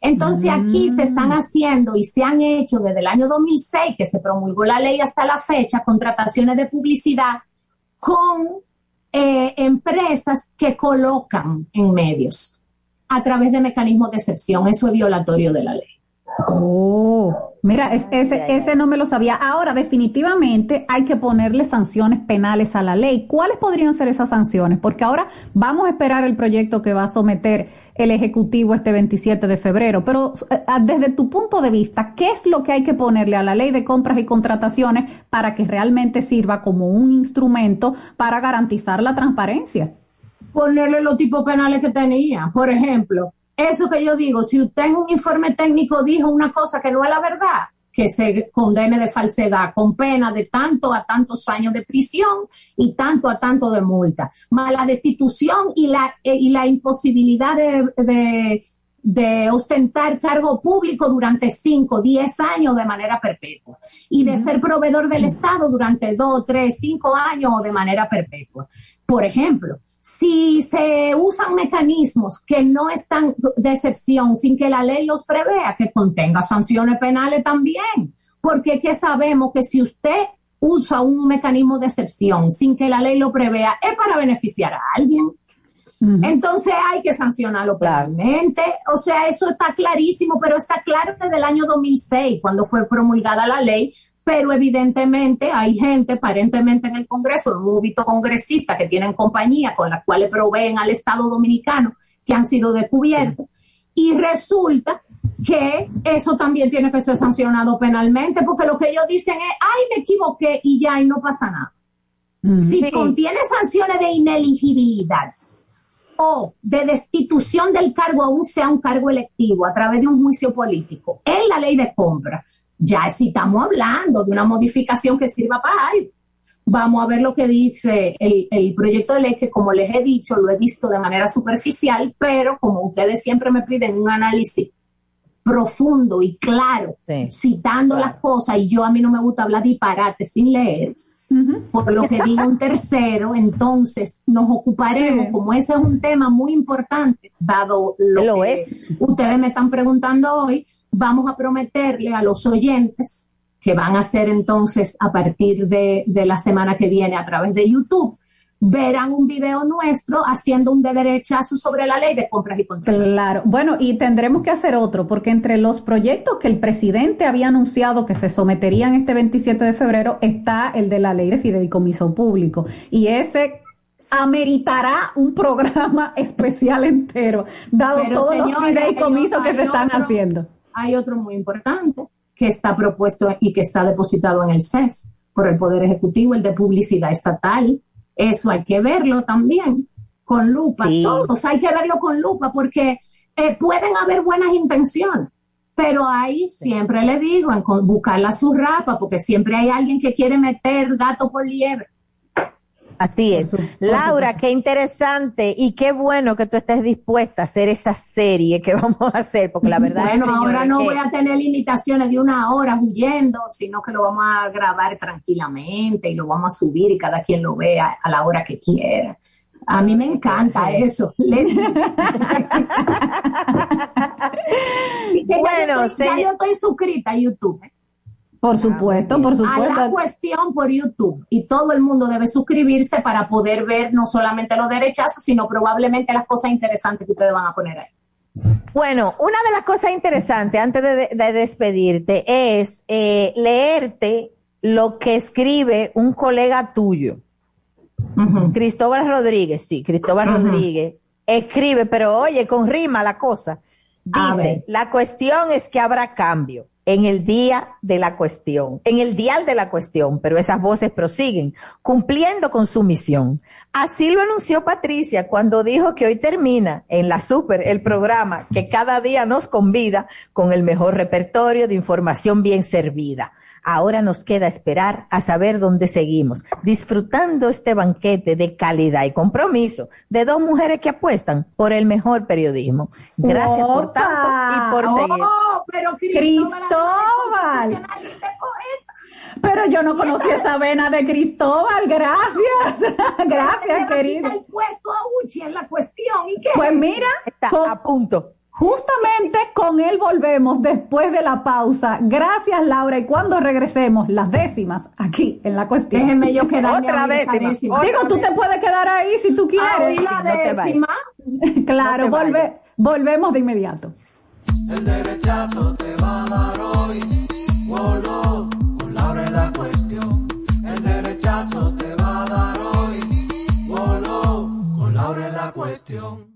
Entonces aquí se están mm. haciendo y se han hecho desde el año 2006 que se promulgó la ley hasta la fecha contrataciones de publicidad con eh, empresas que colocan en medios a través de mecanismos de excepción. Eso es violatorio de la ley. Oh, mira, ese, ese no me lo sabía. Ahora, definitivamente hay que ponerle sanciones penales a la ley. ¿Cuáles podrían ser esas sanciones? Porque ahora vamos a esperar el proyecto que va a someter el Ejecutivo este 27 de febrero. Pero eh, desde tu punto de vista, ¿qué es lo que hay que ponerle a la ley de compras y contrataciones para que realmente sirva como un instrumento para garantizar la transparencia? Ponerle los tipos penales que tenía. Por ejemplo, eso que yo digo, si usted en un informe técnico dijo una cosa que no es la verdad, que se condene de falsedad con pena de tanto a tantos años de prisión y tanto a tanto de multa. Más la destitución y la, eh, y la imposibilidad de, de, ostentar cargo público durante 5, 10 años de manera perpetua y de ser proveedor del Estado durante 2, 3, 5 años o de manera perpetua. Por ejemplo, si se usan mecanismos que no están de excepción sin que la ley los prevea, que contenga sanciones penales también, porque que sabemos que si usted usa un mecanismo de excepción sin que la ley lo prevea, es para beneficiar a alguien. Entonces hay que sancionarlo claramente. O sea, eso está clarísimo, pero está claro desde el año 2006, cuando fue promulgada la ley, pero evidentemente hay gente, aparentemente en el Congreso, un visto congresistas que tienen compañía con las cuales proveen al Estado Dominicano, que han sido descubiertos, y resulta que eso también tiene que ser sancionado penalmente, porque lo que ellos dicen es, ay, me equivoqué y ya, y no pasa nada. Si contiene sanciones de ineligibilidad o de destitución del cargo, aún sea un cargo electivo, a través de un juicio político, en la ley de compra, ya si estamos hablando de una modificación que sirva para algo. Vamos a ver lo que dice el, proyecto de ley, que como les he dicho, lo he visto de manera superficial, pero como ustedes siempre me piden un análisis profundo y claro, citando las cosas, y yo a mí no me gusta hablar disparate sin leer, por lo que diga un tercero, entonces nos ocuparemos, como ese es un tema muy importante, dado lo, que ustedes me están preguntando hoy, vamos a prometerle a los oyentes que van a ser entonces a partir de, la semana que viene a través de YouTube, verán un video nuestro haciendo un de derechazo sobre la ley de compras y contratos. Claro, bueno, y tendremos que hacer otro, porque entre los proyectos que el presidente había anunciado que se someterían este 27 de febrero está el de la ley de fideicomiso público. Y ese ameritará un programa especial entero, dado todos los fideicomisos que se están haciendo hay otro muy importante que está propuesto y que está depositado en el CES por el Poder Ejecutivo, el de publicidad estatal. Eso hay que verlo también con lupa. Todos hay que verlo con lupa porque eh, pueden haber buenas intenciones, pero ahí siempre le digo, en buscar la surrapa, porque siempre hay alguien que quiere meter gato por liebre. Así es. Laura, qué interesante y qué bueno que tú estés dispuesta a hacer esa serie que vamos a hacer, porque la verdad bueno, ahora no voy a tener limitaciones de una hora huyendo, sino que lo vamos a grabar tranquilamente y lo vamos a subir y cada quien lo vea a la hora que quiera. A mí me encanta eso. bueno, ya yo estoy suscrita a YouTube. ¿eh? Por supuesto, por supuesto. A la cuestión por YouTube y todo el mundo debe suscribirse para poder ver no solamente los derechazos, sino probablemente las cosas interesantes que ustedes van a poner ahí. Bueno, una de las cosas interesantes antes de, despedirte es eh, leerte lo que escribe un colega tuyo, Cristóbal Rodríguez, sí, Cristóbal Rodríguez, escribe, pero oye, con rima la cosa. Dice, la cuestión es que habrá cambio en el día de la cuestión, en el dial de la cuestión, pero esas voces prosiguen, cumpliendo con su misión. Así lo anunció Patricia cuando dijo que hoy termina en la Super el programa que cada día nos convida con el mejor repertorio de información bien servida. Ahora nos queda esperar a saber dónde seguimos, disfrutando este banquete de calidad y compromiso de dos mujeres que apuestan por el mejor periodismo. Gracias por tanto y por seguir. Oh, pero Cristóbal. Pero yo no conocí esa vena de Cristóbal, gracias. gracias, querido. El puesto a Uchi en la cuestión. ¿Y qué? Pues mira, Está a punto. Justamente con él volvemos después de la pausa. Gracias, Laura. Y cuando regresemos, las décimas aquí en la cuestión. Déjeme yo quedarme Otra décima. Digo, tú te puedes quedar ahí si tú Ah, quieres. y la no décima. claro, No volve- volvemos de inmediato. El derechazo te va a dar hoy. Wolo, con Laura en la cuestión. El derechazo te va a dar hoy. Wolo, con Laura en la cuestión.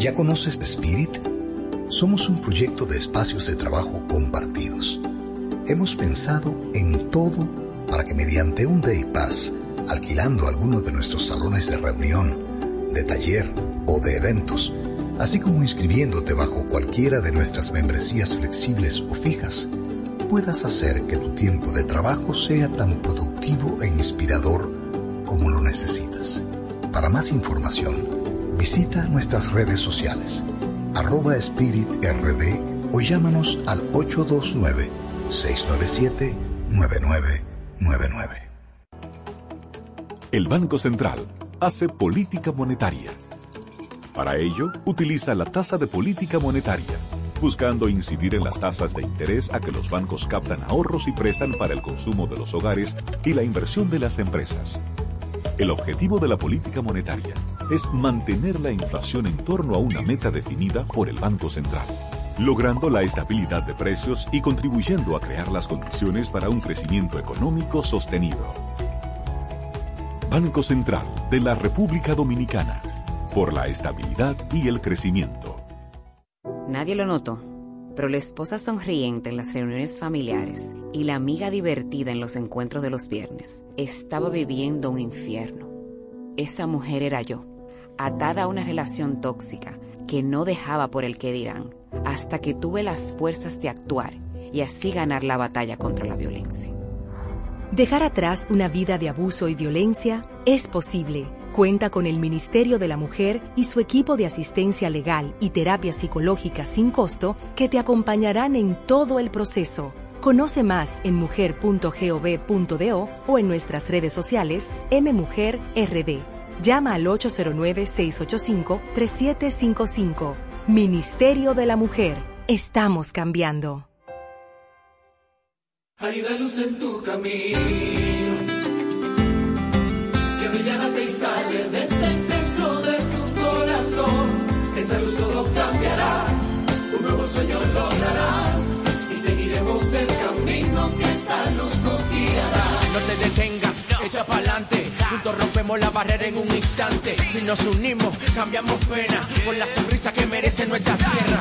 ¿Ya conoces Spirit? Somos un proyecto de espacios de trabajo compartidos. Hemos pensado en todo para que mediante un Day Pass, alquilando alguno de nuestros salones de reunión, de taller o de eventos, así como inscribiéndote bajo cualquiera de nuestras membresías flexibles o fijas, puedas hacer que tu tiempo de trabajo sea tan productivo e inspirador como lo necesitas. Para más información, visita nuestras redes sociales, arroba Spirit RD o llámanos al 829-697-9999. El Banco Central hace política monetaria. Para ello, utiliza la tasa de política monetaria, buscando incidir en las tasas de interés a que los bancos captan ahorros y prestan para el consumo de los hogares y la inversión de las empresas. El objetivo de la política monetaria es mantener la inflación en torno a una meta definida por el Banco Central, logrando la estabilidad de precios y contribuyendo a crear las condiciones para un crecimiento económico sostenido. Banco Central de la República Dominicana, por la estabilidad y el crecimiento. Nadie lo notó, pero la esposa sonriente en las reuniones familiares y la amiga divertida en los encuentros de los viernes estaba viviendo un infierno. Esa mujer era yo, atada a una relación tóxica que no dejaba por el que dirán, hasta que tuve las fuerzas de actuar y así ganar la batalla contra la violencia. Dejar atrás una vida de abuso y violencia es posible. Cuenta con el Ministerio de la Mujer y su equipo de asistencia legal y terapia psicológica sin costo que te acompañarán en todo el proceso. Conoce más en mujer.gov.do o en nuestras redes sociales mmujerrd. Llama al 809-685-3755. Ministerio de la Mujer. Estamos cambiando. Hay una luz en tu camino que brillante y sale desde el centro de tu corazón. Esa luz todo cambiará, un nuevo sueño lograrás y seguiremos el camino que esa luz nos guiará. No te detengas, echa pa'lante. Juntos rompemos la barrera en un instante. Si nos unimos, cambiamos pena por la sonrisa que merece nuestra tierra.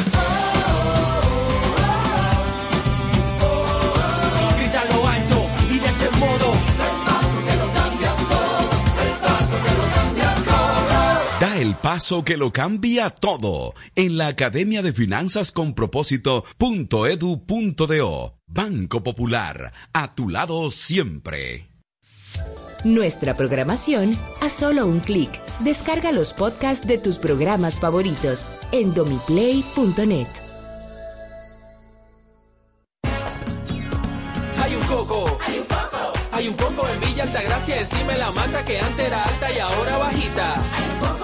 Grita lo alto y de ese modo. Da el paso que lo cambia todo en la Academia de Finanzas con Propósito.edu.do. Banco Popular, a tu lado siempre. Nuestra programación a solo un clic. Descarga los podcasts de tus programas favoritos en domiplay.net. Hay un coco. Hay un coco. Hay un coco en Villa Altagracia encima la mata que antes era alta y ahora bajita. Hay un poco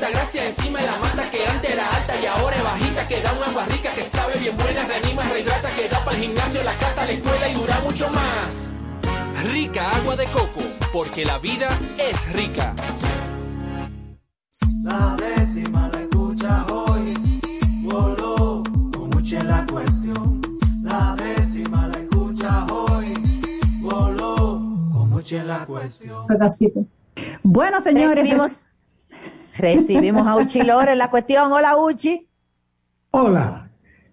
Villa Altagracia encima de la mata que antes era alta y ahora es bajita, que da una agua rica, que sabe bien buena, reanima, rehidrata, que da para el gimnasio, la casa, la escuela y dura mucho más. Rica agua de coco, porque la vida es rica. La décima la escucha hoy, voló con mucha la cuestión. La décima la escucha hoy, voló con mucha la cuestión. Pedacito. Bueno, señores. Recibimos, recibimos a Uchi Lore en la cuestión. Hola, Uchi. Hola.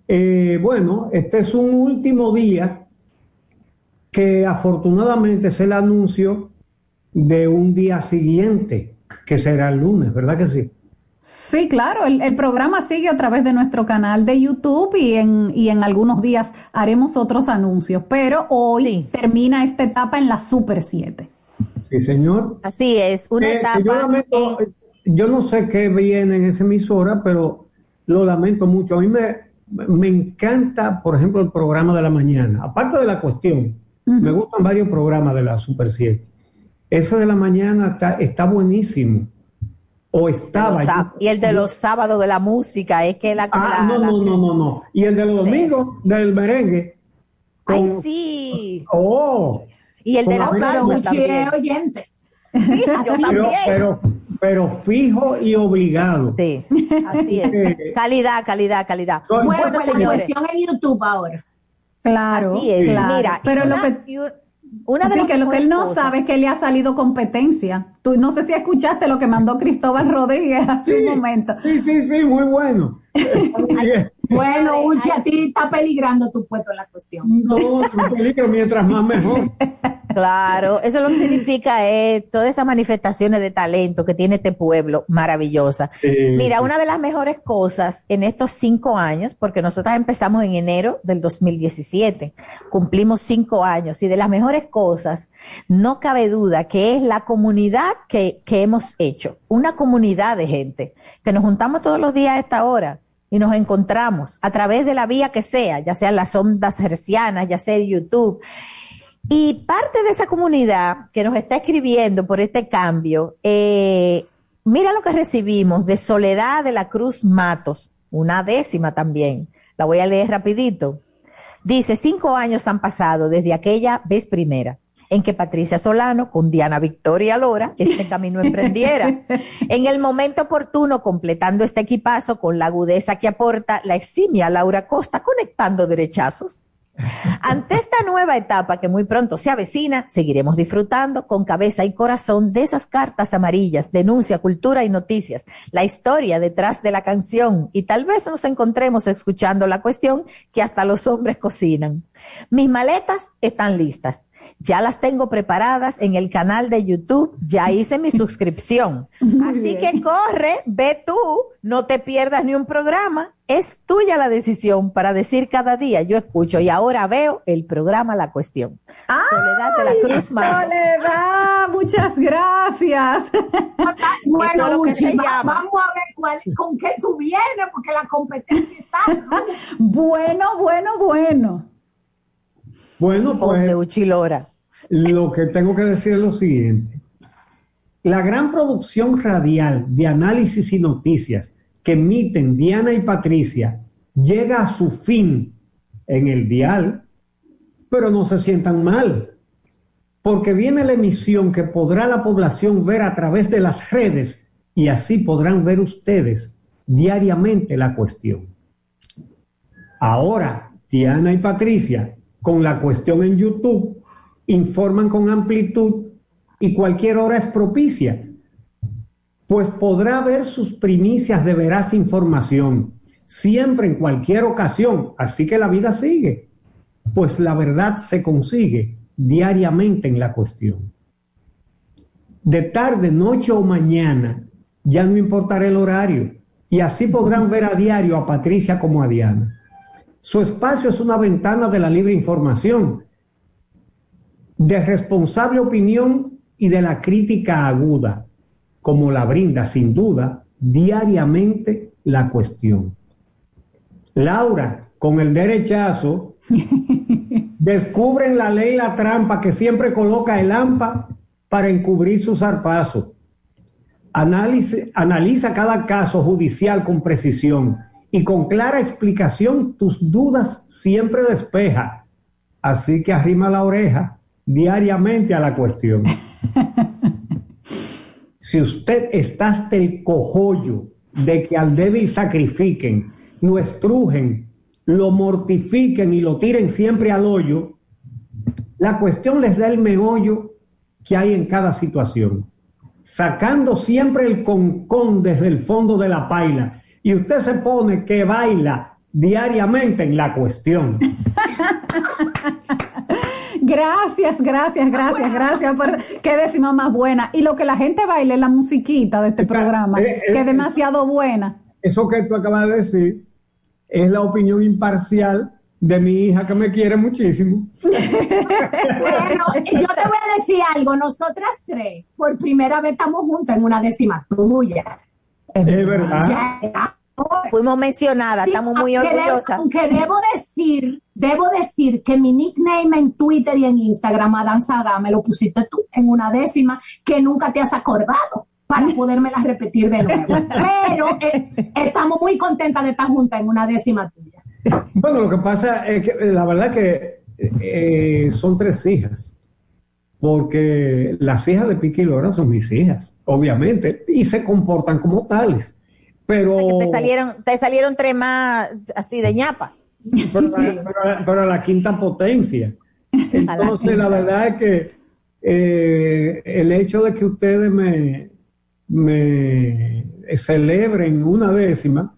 Eh, bueno, este es un último día que afortunadamente es el anuncio de un día siguiente, que será el lunes, ¿verdad que sí? Sí, claro, el, el programa sigue a través de nuestro canal de YouTube y en, y en algunos días haremos otros anuncios, pero hoy termina esta etapa en la Super 7. Sí, señor. Así es, una Eh, etapa. yo, lamento- yo no sé qué viene en esa emisora, pero lo lamento mucho. A mí me, me encanta, por ejemplo, el programa de la mañana. Aparte de la cuestión, me gustan varios programas de la Super 7. Ese de la mañana está, está buenísimo. O estaba. Los y el de los sábados de la música, es que la. Ah, la- no, la- no, no, no, no. Y el de los domingos, del merengue. Ay, sí. Oh. Y el de Gómez. también. oyente. Yo pero. Pero, fijo y obligado. Sí, así es. calidad, calidad, calidad. Bueno, pues la cuestión en YouTube ahora. Claro, Así es. claro. Mira, pero una- lo que una de sí, que lo que él no cosas- sabe es que le ha salido competencia. Tú no sé si escuchaste lo que mandó Cristóbal Rodríguez hace un momento. Sí, sí, sí, muy bueno. Muy bien. Bueno, Uchi, a ti está peligrando tu puesto en la cuestión. No, no peligro, mientras más mejor. Claro, eso lo que significa es todas esas manifestaciones de talento que tiene este pueblo maravillosa. Sí, Mira, una de las mejores cosas en estos cinco años, porque nosotros empezamos en enero del 2017, cumplimos cinco años, y de las mejores cosas, no cabe duda que es la comunidad que, que hemos hecho, una comunidad de gente, que nos juntamos todos los días a esta hora y nos encontramos a través de la vía que sea, ya sean las ondas hercianas, ya sea YouTube. Y parte de esa comunidad que nos está escribiendo por este cambio, eh, mira lo que recibimos de Soledad de la Cruz Matos, una décima también. La voy a leer rapidito. Dice, cinco años han pasado desde aquella vez primera en que Patricia Solano con Diana Victoria Lora este camino emprendiera. En el momento oportuno, completando este equipazo con la agudeza que aporta la eximia Laura Costa, conectando derechazos. Ante esta nueva etapa que muy pronto se avecina, seguiremos disfrutando con cabeza y corazón de esas cartas amarillas, denuncia, cultura y noticias, la historia detrás de la canción y tal vez nos encontremos escuchando la cuestión que hasta los hombres cocinan. Mis maletas están listas. Ya las tengo preparadas en el canal de YouTube, ya hice mi suscripción. Así que corre, ve tú, no te pierdas ni un programa. Es tuya la decisión para decir cada día, yo escucho y ahora veo el programa La Cuestión. Soledad de la Cruz. Soledad, muchas gracias. Es Bueno, Uchi, va- llama. vamos a ver cuál, con qué tú vienes, porque la competencia está. ¿no? Bueno, bueno, bueno. Bueno, pues de Uchilora. lo que tengo que decir es lo siguiente. La gran producción radial de análisis y noticias que emiten Diana y Patricia llega a su fin en el dial, pero no se sientan mal, porque viene la emisión que podrá la población ver a través de las redes y así podrán ver ustedes diariamente la cuestión. Ahora, Diana y Patricia, con la cuestión en YouTube, informan con amplitud y cualquier hora es propicia, pues podrá ver sus primicias de veraz información, siempre en cualquier ocasión, así que la vida sigue, pues la verdad se consigue diariamente en la cuestión. De tarde, noche o mañana, ya no importará el horario, y así podrán ver a diario a Patricia como a Diana. Su espacio es una ventana de la libre información, de responsable opinión y de la crítica aguda, como la brinda sin duda diariamente la cuestión. Laura, con el derechazo, descubren la ley la trampa que siempre coloca el AMPA para encubrir su zarpazo. Analice- analiza cada caso judicial con precisión y con clara explicación tus dudas siempre despeja. Así que arrima la oreja diariamente a la cuestión. si usted está hasta el cojollo de que al débil sacrifiquen, lo estrujen, lo mortifiquen y lo tiren siempre al hoyo, la cuestión les da el meollo que hay en cada situación, sacando siempre el concón desde el fondo de la paila. Y usted se pone que baila diariamente en la cuestión. Gracias, gracias, gracias, gracias. Por, qué décima más buena. Y lo que la gente baile es la musiquita de este programa, eh, que eh, es demasiado buena. Eso que tú acabas de decir es la opinión imparcial de mi hija que me quiere muchísimo. Bueno, yo te voy a decir algo. Nosotras tres, por primera vez estamos juntas en una décima tuya. Es verdad. Ya, Fuimos mencionadas, Sí, estamos muy orgullosas. Aunque debo decir, debo decir que mi nickname en Twitter y en Instagram, Adam Saga, me lo pusiste tú en una décima que nunca te has acordado para podérmela repetir de nuevo. Pero eh, estamos muy contentas de estar juntas en una décima tuya. Bueno, lo que pasa es que eh, la verdad que eh, son tres hijas, porque las hijas de Piqui y Lora son mis hijas, obviamente, y se comportan como tales. Pero, Te salieron, te salieron tres más así de ñapa. pero, pero- pero a la quinta potencia. Entonces, la verdad es que eh, el hecho de que ustedes me, me celebren una décima,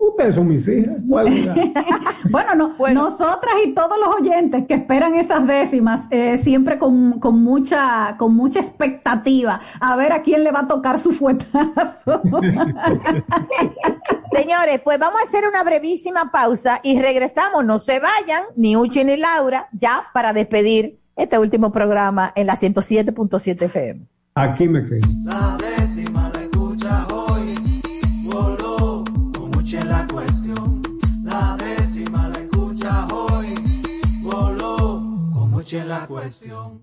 ustedes son mis hijas. ¿cuál es la- Bueno, no, nosotras y todos los oyentes que esperan esas décimas, eh, siempre con, con mucha, con mucha expectativa, a ver a quién le va a tocar su fuetazo. Señores, pues vamos a hacer una brevísima pausa y regresamos. No se vayan, ni Uchi ni Laura, ya para despedir este último programa en la 107.7 FM. Aquí me quedo. La décima con mucha en la cuestión. La décima la escucha hoy. Voló con mucha en la cuestión.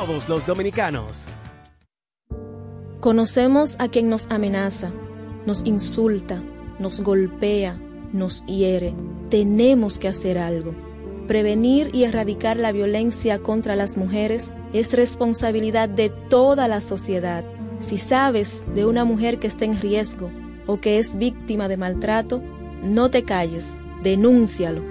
todos los dominicanos. Conocemos a quien nos amenaza, nos insulta, nos golpea, nos hiere. Tenemos que hacer algo. Prevenir y erradicar la violencia contra las mujeres es responsabilidad de toda la sociedad. Si sabes de una mujer que está en riesgo o que es víctima de maltrato, no te calles, denúncialo.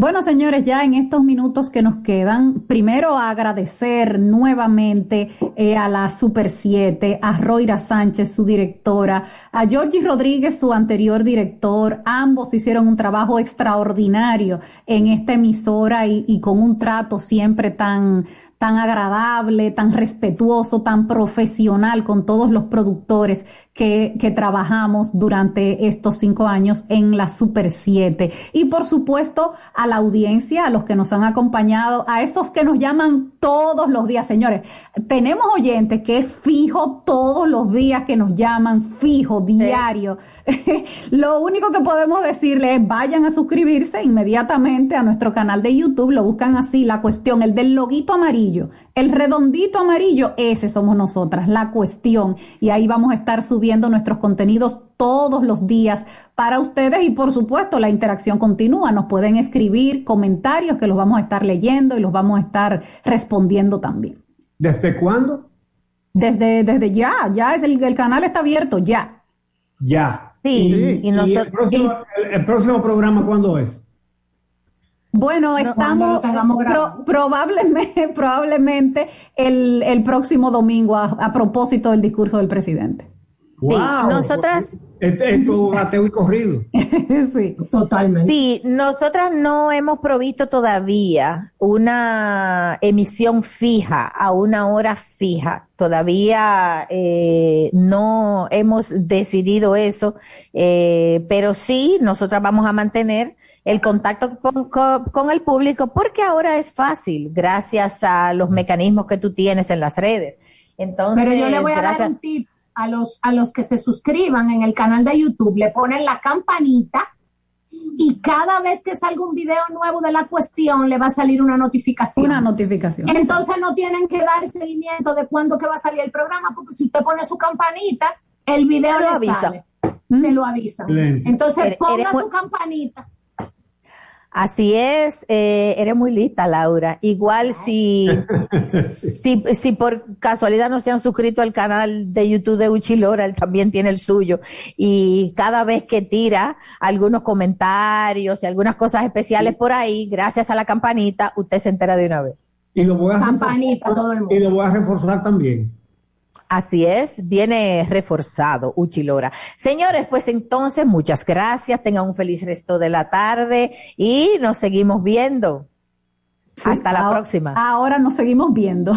Bueno, señores, ya en estos minutos que nos quedan, primero agradecer nuevamente eh, a la Super 7, a Roira Sánchez, su directora, a Georgie Rodríguez, su anterior director. Ambos hicieron un trabajo extraordinario en esta emisora y, y con un trato siempre tan tan agradable, tan respetuoso, tan profesional con todos los productores que, que trabajamos durante estos cinco años en la Super 7. Y por supuesto a la audiencia, a los que nos han acompañado, a esos que nos llaman todos los días, señores. Tenemos oyentes que es fijo todos los días que nos llaman, fijo, diario. lo único que podemos decirle es vayan a suscribirse inmediatamente a nuestro canal de YouTube, lo buscan así, la cuestión, el del loguito amarillo, el redondito amarillo, ese somos nosotras, la cuestión. Y ahí vamos a estar subiendo nuestros contenidos todos los días para ustedes y por supuesto la interacción continúa. Nos pueden escribir comentarios que los vamos a estar leyendo y los vamos a estar respondiendo también. ¿Desde cuándo? Desde, desde ya, ya es el, el canal está abierto, ya. Ya. Sí, y, el, próximo, el, próximo, programa cuándo es? Bueno, estamos probablemente, probablemente el, el próximo domingo a, a propósito del discurso del presidente. Wow, sí, nosotras. Esto bateo y corrido. sí, totalmente. Sí, nosotras no hemos provisto todavía una emisión fija a una hora fija. Todavía eh, no hemos decidido eso, eh, pero sí, nosotras vamos a mantener el contacto con, con, con, el público porque ahora es fácil gracias a los mecanismos que tú tienes en las redes. Entonces, pero yo le voy a gracias, dar un tip a los, a los que se suscriban en el canal de YouTube, le ponen la campanita y cada vez que salga un video nuevo de la cuestión le va a salir una notificación. Una notificación. Entonces no tienen que dar seguimiento de cuándo que va a salir el programa, porque si usted pone su campanita, el video lo le avisa. sale. Se lo avisa. Entonces ponga eres su campanita. Así es, eh, eres muy lista, Laura. Igual si, si, si por casualidad no se han suscrito al canal de YouTube de Uchilora, él también tiene el suyo. Y cada vez que tira algunos comentarios y algunas cosas especiales por ahí, gracias a la campanita, usted se entera de una vez. Y lo voy a Campanita, todo el mundo. Y lo voy a reforzar también. Así es, viene reforzado Uchilora. Señores, pues entonces muchas gracias, tengan un feliz resto de la tarde y nos seguimos viendo. Hasta la ahora- próxima. Ahora nos seguimos viendo.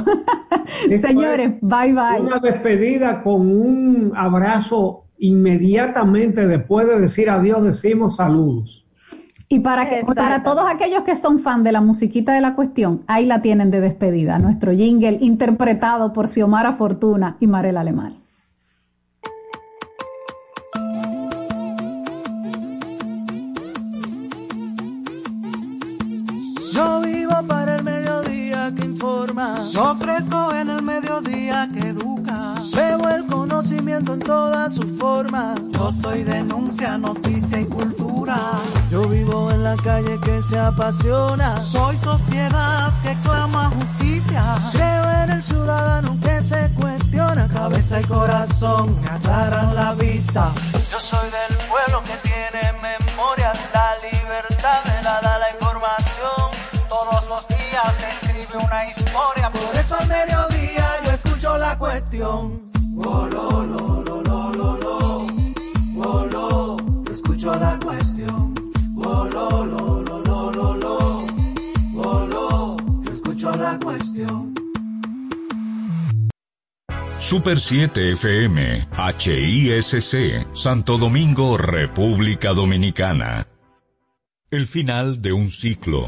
Señores, bye bye. Una despedida con un abrazo inmediatamente después de decir adiós, decimos saludos. Y para, que, para todos aquellos que son fan de la musiquita de la cuestión, ahí la tienen de despedida, nuestro jingle interpretado por Xiomara Fortuna y Marela Alemán. Yo vivo para el mediodía que informa. Yo crezco en el mediodía que educa. Conocimiento en todas sus formas. Yo soy denuncia, noticia y cultura. Yo vivo en la calle que se apasiona. Soy sociedad que clama justicia. Creo en el ciudadano que se cuestiona. Cabeza y corazón me aclaran la vista. Yo soy del pueblo que tiene memoria. La libertad me la da la información. Todos los días se escribe una historia. Por eso al mediodía yo escucho la cuestión. Super 7 FM, HISC, Santo Domingo, República Dominicana. El final de un ciclo.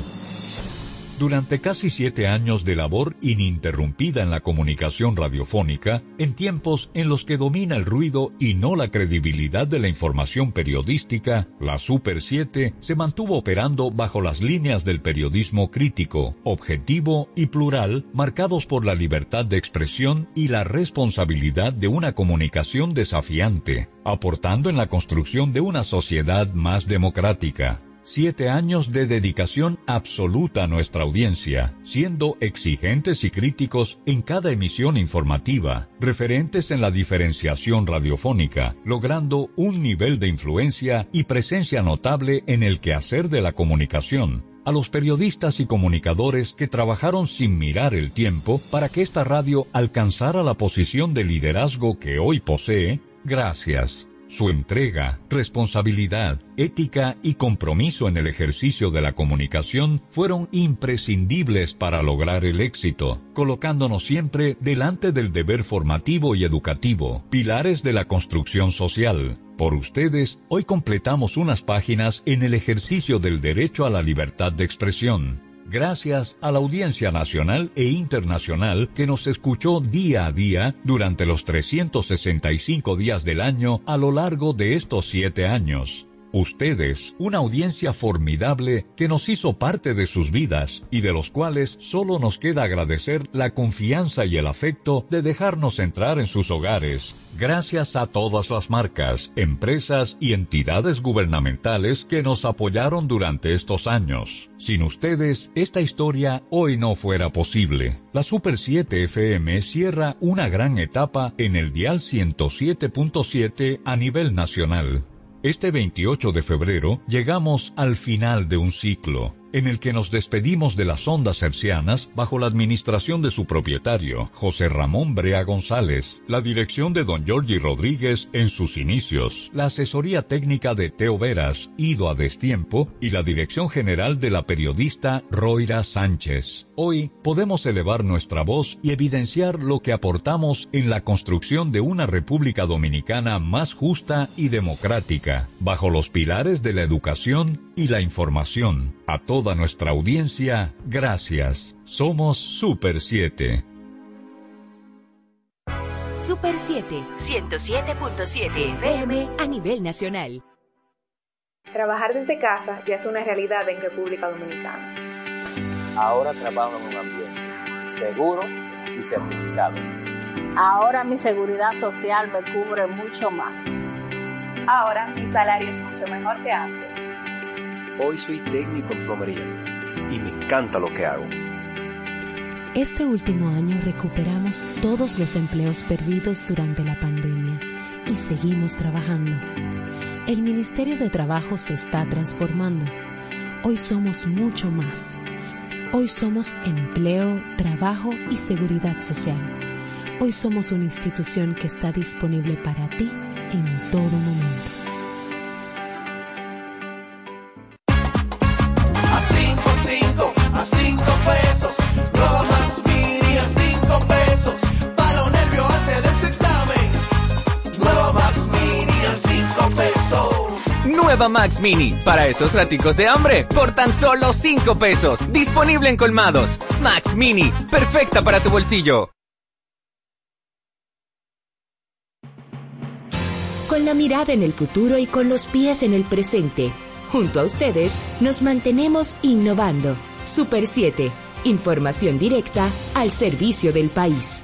Durante casi siete años de labor ininterrumpida en la comunicación radiofónica, en tiempos en los que domina el ruido y no la credibilidad de la información periodística, la Super 7 se mantuvo operando bajo las líneas del periodismo crítico, objetivo y plural, marcados por la libertad de expresión y la responsabilidad de una comunicación desafiante, aportando en la construcción de una sociedad más democrática. Siete años de dedicación absoluta a nuestra audiencia, siendo exigentes y críticos en cada emisión informativa, referentes en la diferenciación radiofónica, logrando un nivel de influencia y presencia notable en el quehacer de la comunicación. A los periodistas y comunicadores que trabajaron sin mirar el tiempo para que esta radio alcanzara la posición de liderazgo que hoy posee, gracias. Su entrega, responsabilidad, ética y compromiso en el ejercicio de la comunicación fueron imprescindibles para lograr el éxito, colocándonos siempre delante del deber formativo y educativo, pilares de la construcción social. Por ustedes, hoy completamos unas páginas en el ejercicio del derecho a la libertad de expresión. Gracias a la audiencia nacional e internacional que nos escuchó día a día durante los 365 días del año a lo largo de estos siete años. Ustedes, una audiencia formidable que nos hizo parte de sus vidas y de los cuales solo nos queda agradecer la confianza y el afecto de dejarnos entrar en sus hogares. Gracias a todas las marcas, empresas y entidades gubernamentales que nos apoyaron durante estos años. Sin ustedes, esta historia hoy no fuera posible. La Super 7 FM cierra una gran etapa en el dial 107.7 a nivel nacional. Este 28 de febrero llegamos al final de un ciclo en el que nos despedimos de las ondas hercianas bajo la administración de su propietario, José Ramón Brea González, la dirección de don Giorgi Rodríguez en sus inicios, la asesoría técnica de Teo Veras, ido a destiempo, y la dirección general de la periodista Roira Sánchez. Hoy podemos elevar nuestra voz y evidenciar lo que aportamos en la construcción de una República Dominicana más justa y democrática, bajo los pilares de la educación y la información. A toda nuestra audiencia, gracias. Somos Super 7. Super 7, 107.7 FM a nivel nacional. Trabajar desde casa ya es una realidad en República Dominicana. Ahora trabajo en un ambiente seguro y certificado. Ahora mi seguridad social me cubre mucho más. Ahora mi salario es mucho mejor que antes. Hoy soy técnico en plomería y me encanta lo que hago. Este último año recuperamos todos los empleos perdidos durante la pandemia y seguimos trabajando. El Ministerio de Trabajo se está transformando. Hoy somos mucho más. Hoy somos empleo, trabajo y seguridad social. Hoy somos una institución que está disponible para ti en todo momento. Max Mini, para esos raticos de hambre, por tan solo 5 pesos. Disponible en colmados. Max Mini, perfecta para tu bolsillo. Con la mirada en el futuro y con los pies en el presente. Junto a ustedes nos mantenemos innovando. Super 7. Información directa al servicio del país.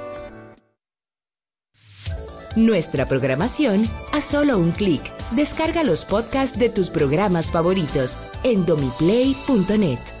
Nuestra programación a solo un clic. Descarga los podcasts de tus programas favoritos en domiplay.net.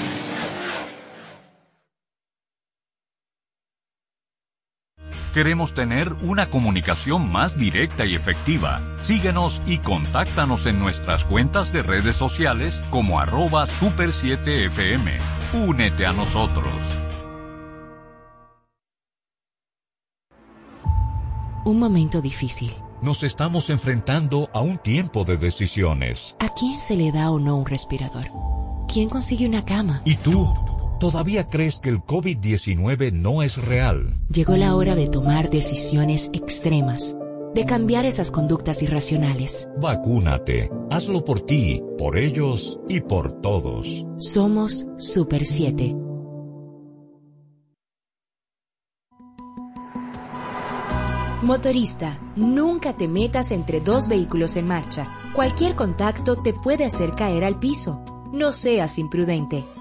Queremos tener una comunicación más directa y efectiva. Síguenos y contáctanos en nuestras cuentas de redes sociales como arroba super7fm. Únete a nosotros. Un momento difícil. Nos estamos enfrentando a un tiempo de decisiones. ¿A quién se le da o no un respirador? ¿Quién consigue una cama? ¿Y tú? ¿Todavía crees que el COVID-19 no es real? Llegó la hora de tomar decisiones extremas, de cambiar esas conductas irracionales. Vacúnate. Hazlo por ti, por ellos y por todos. Somos Super 7. Motorista, nunca te metas entre dos vehículos en marcha. Cualquier contacto te puede hacer caer al piso. No seas imprudente.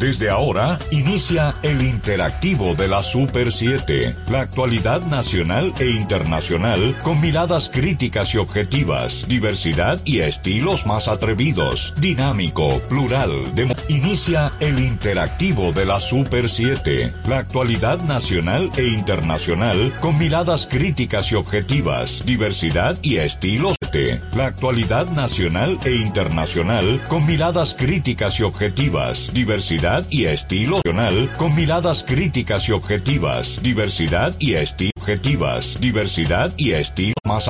Desde ahora inicia el interactivo de la Super 7, la actualidad nacional e internacional con miradas críticas y objetivas, diversidad y estilos más atrevidos, dinámico, plural. De... Inicia el interactivo de la Super 7, la actualidad nacional e internacional con miradas críticas y objetivas, diversidad y estilos. La actualidad nacional e internacional con miradas críticas y objetivas, y estilo nacional con miradas críticas y objetivas, diversidad y estilo objetivas, diversidad y estilo más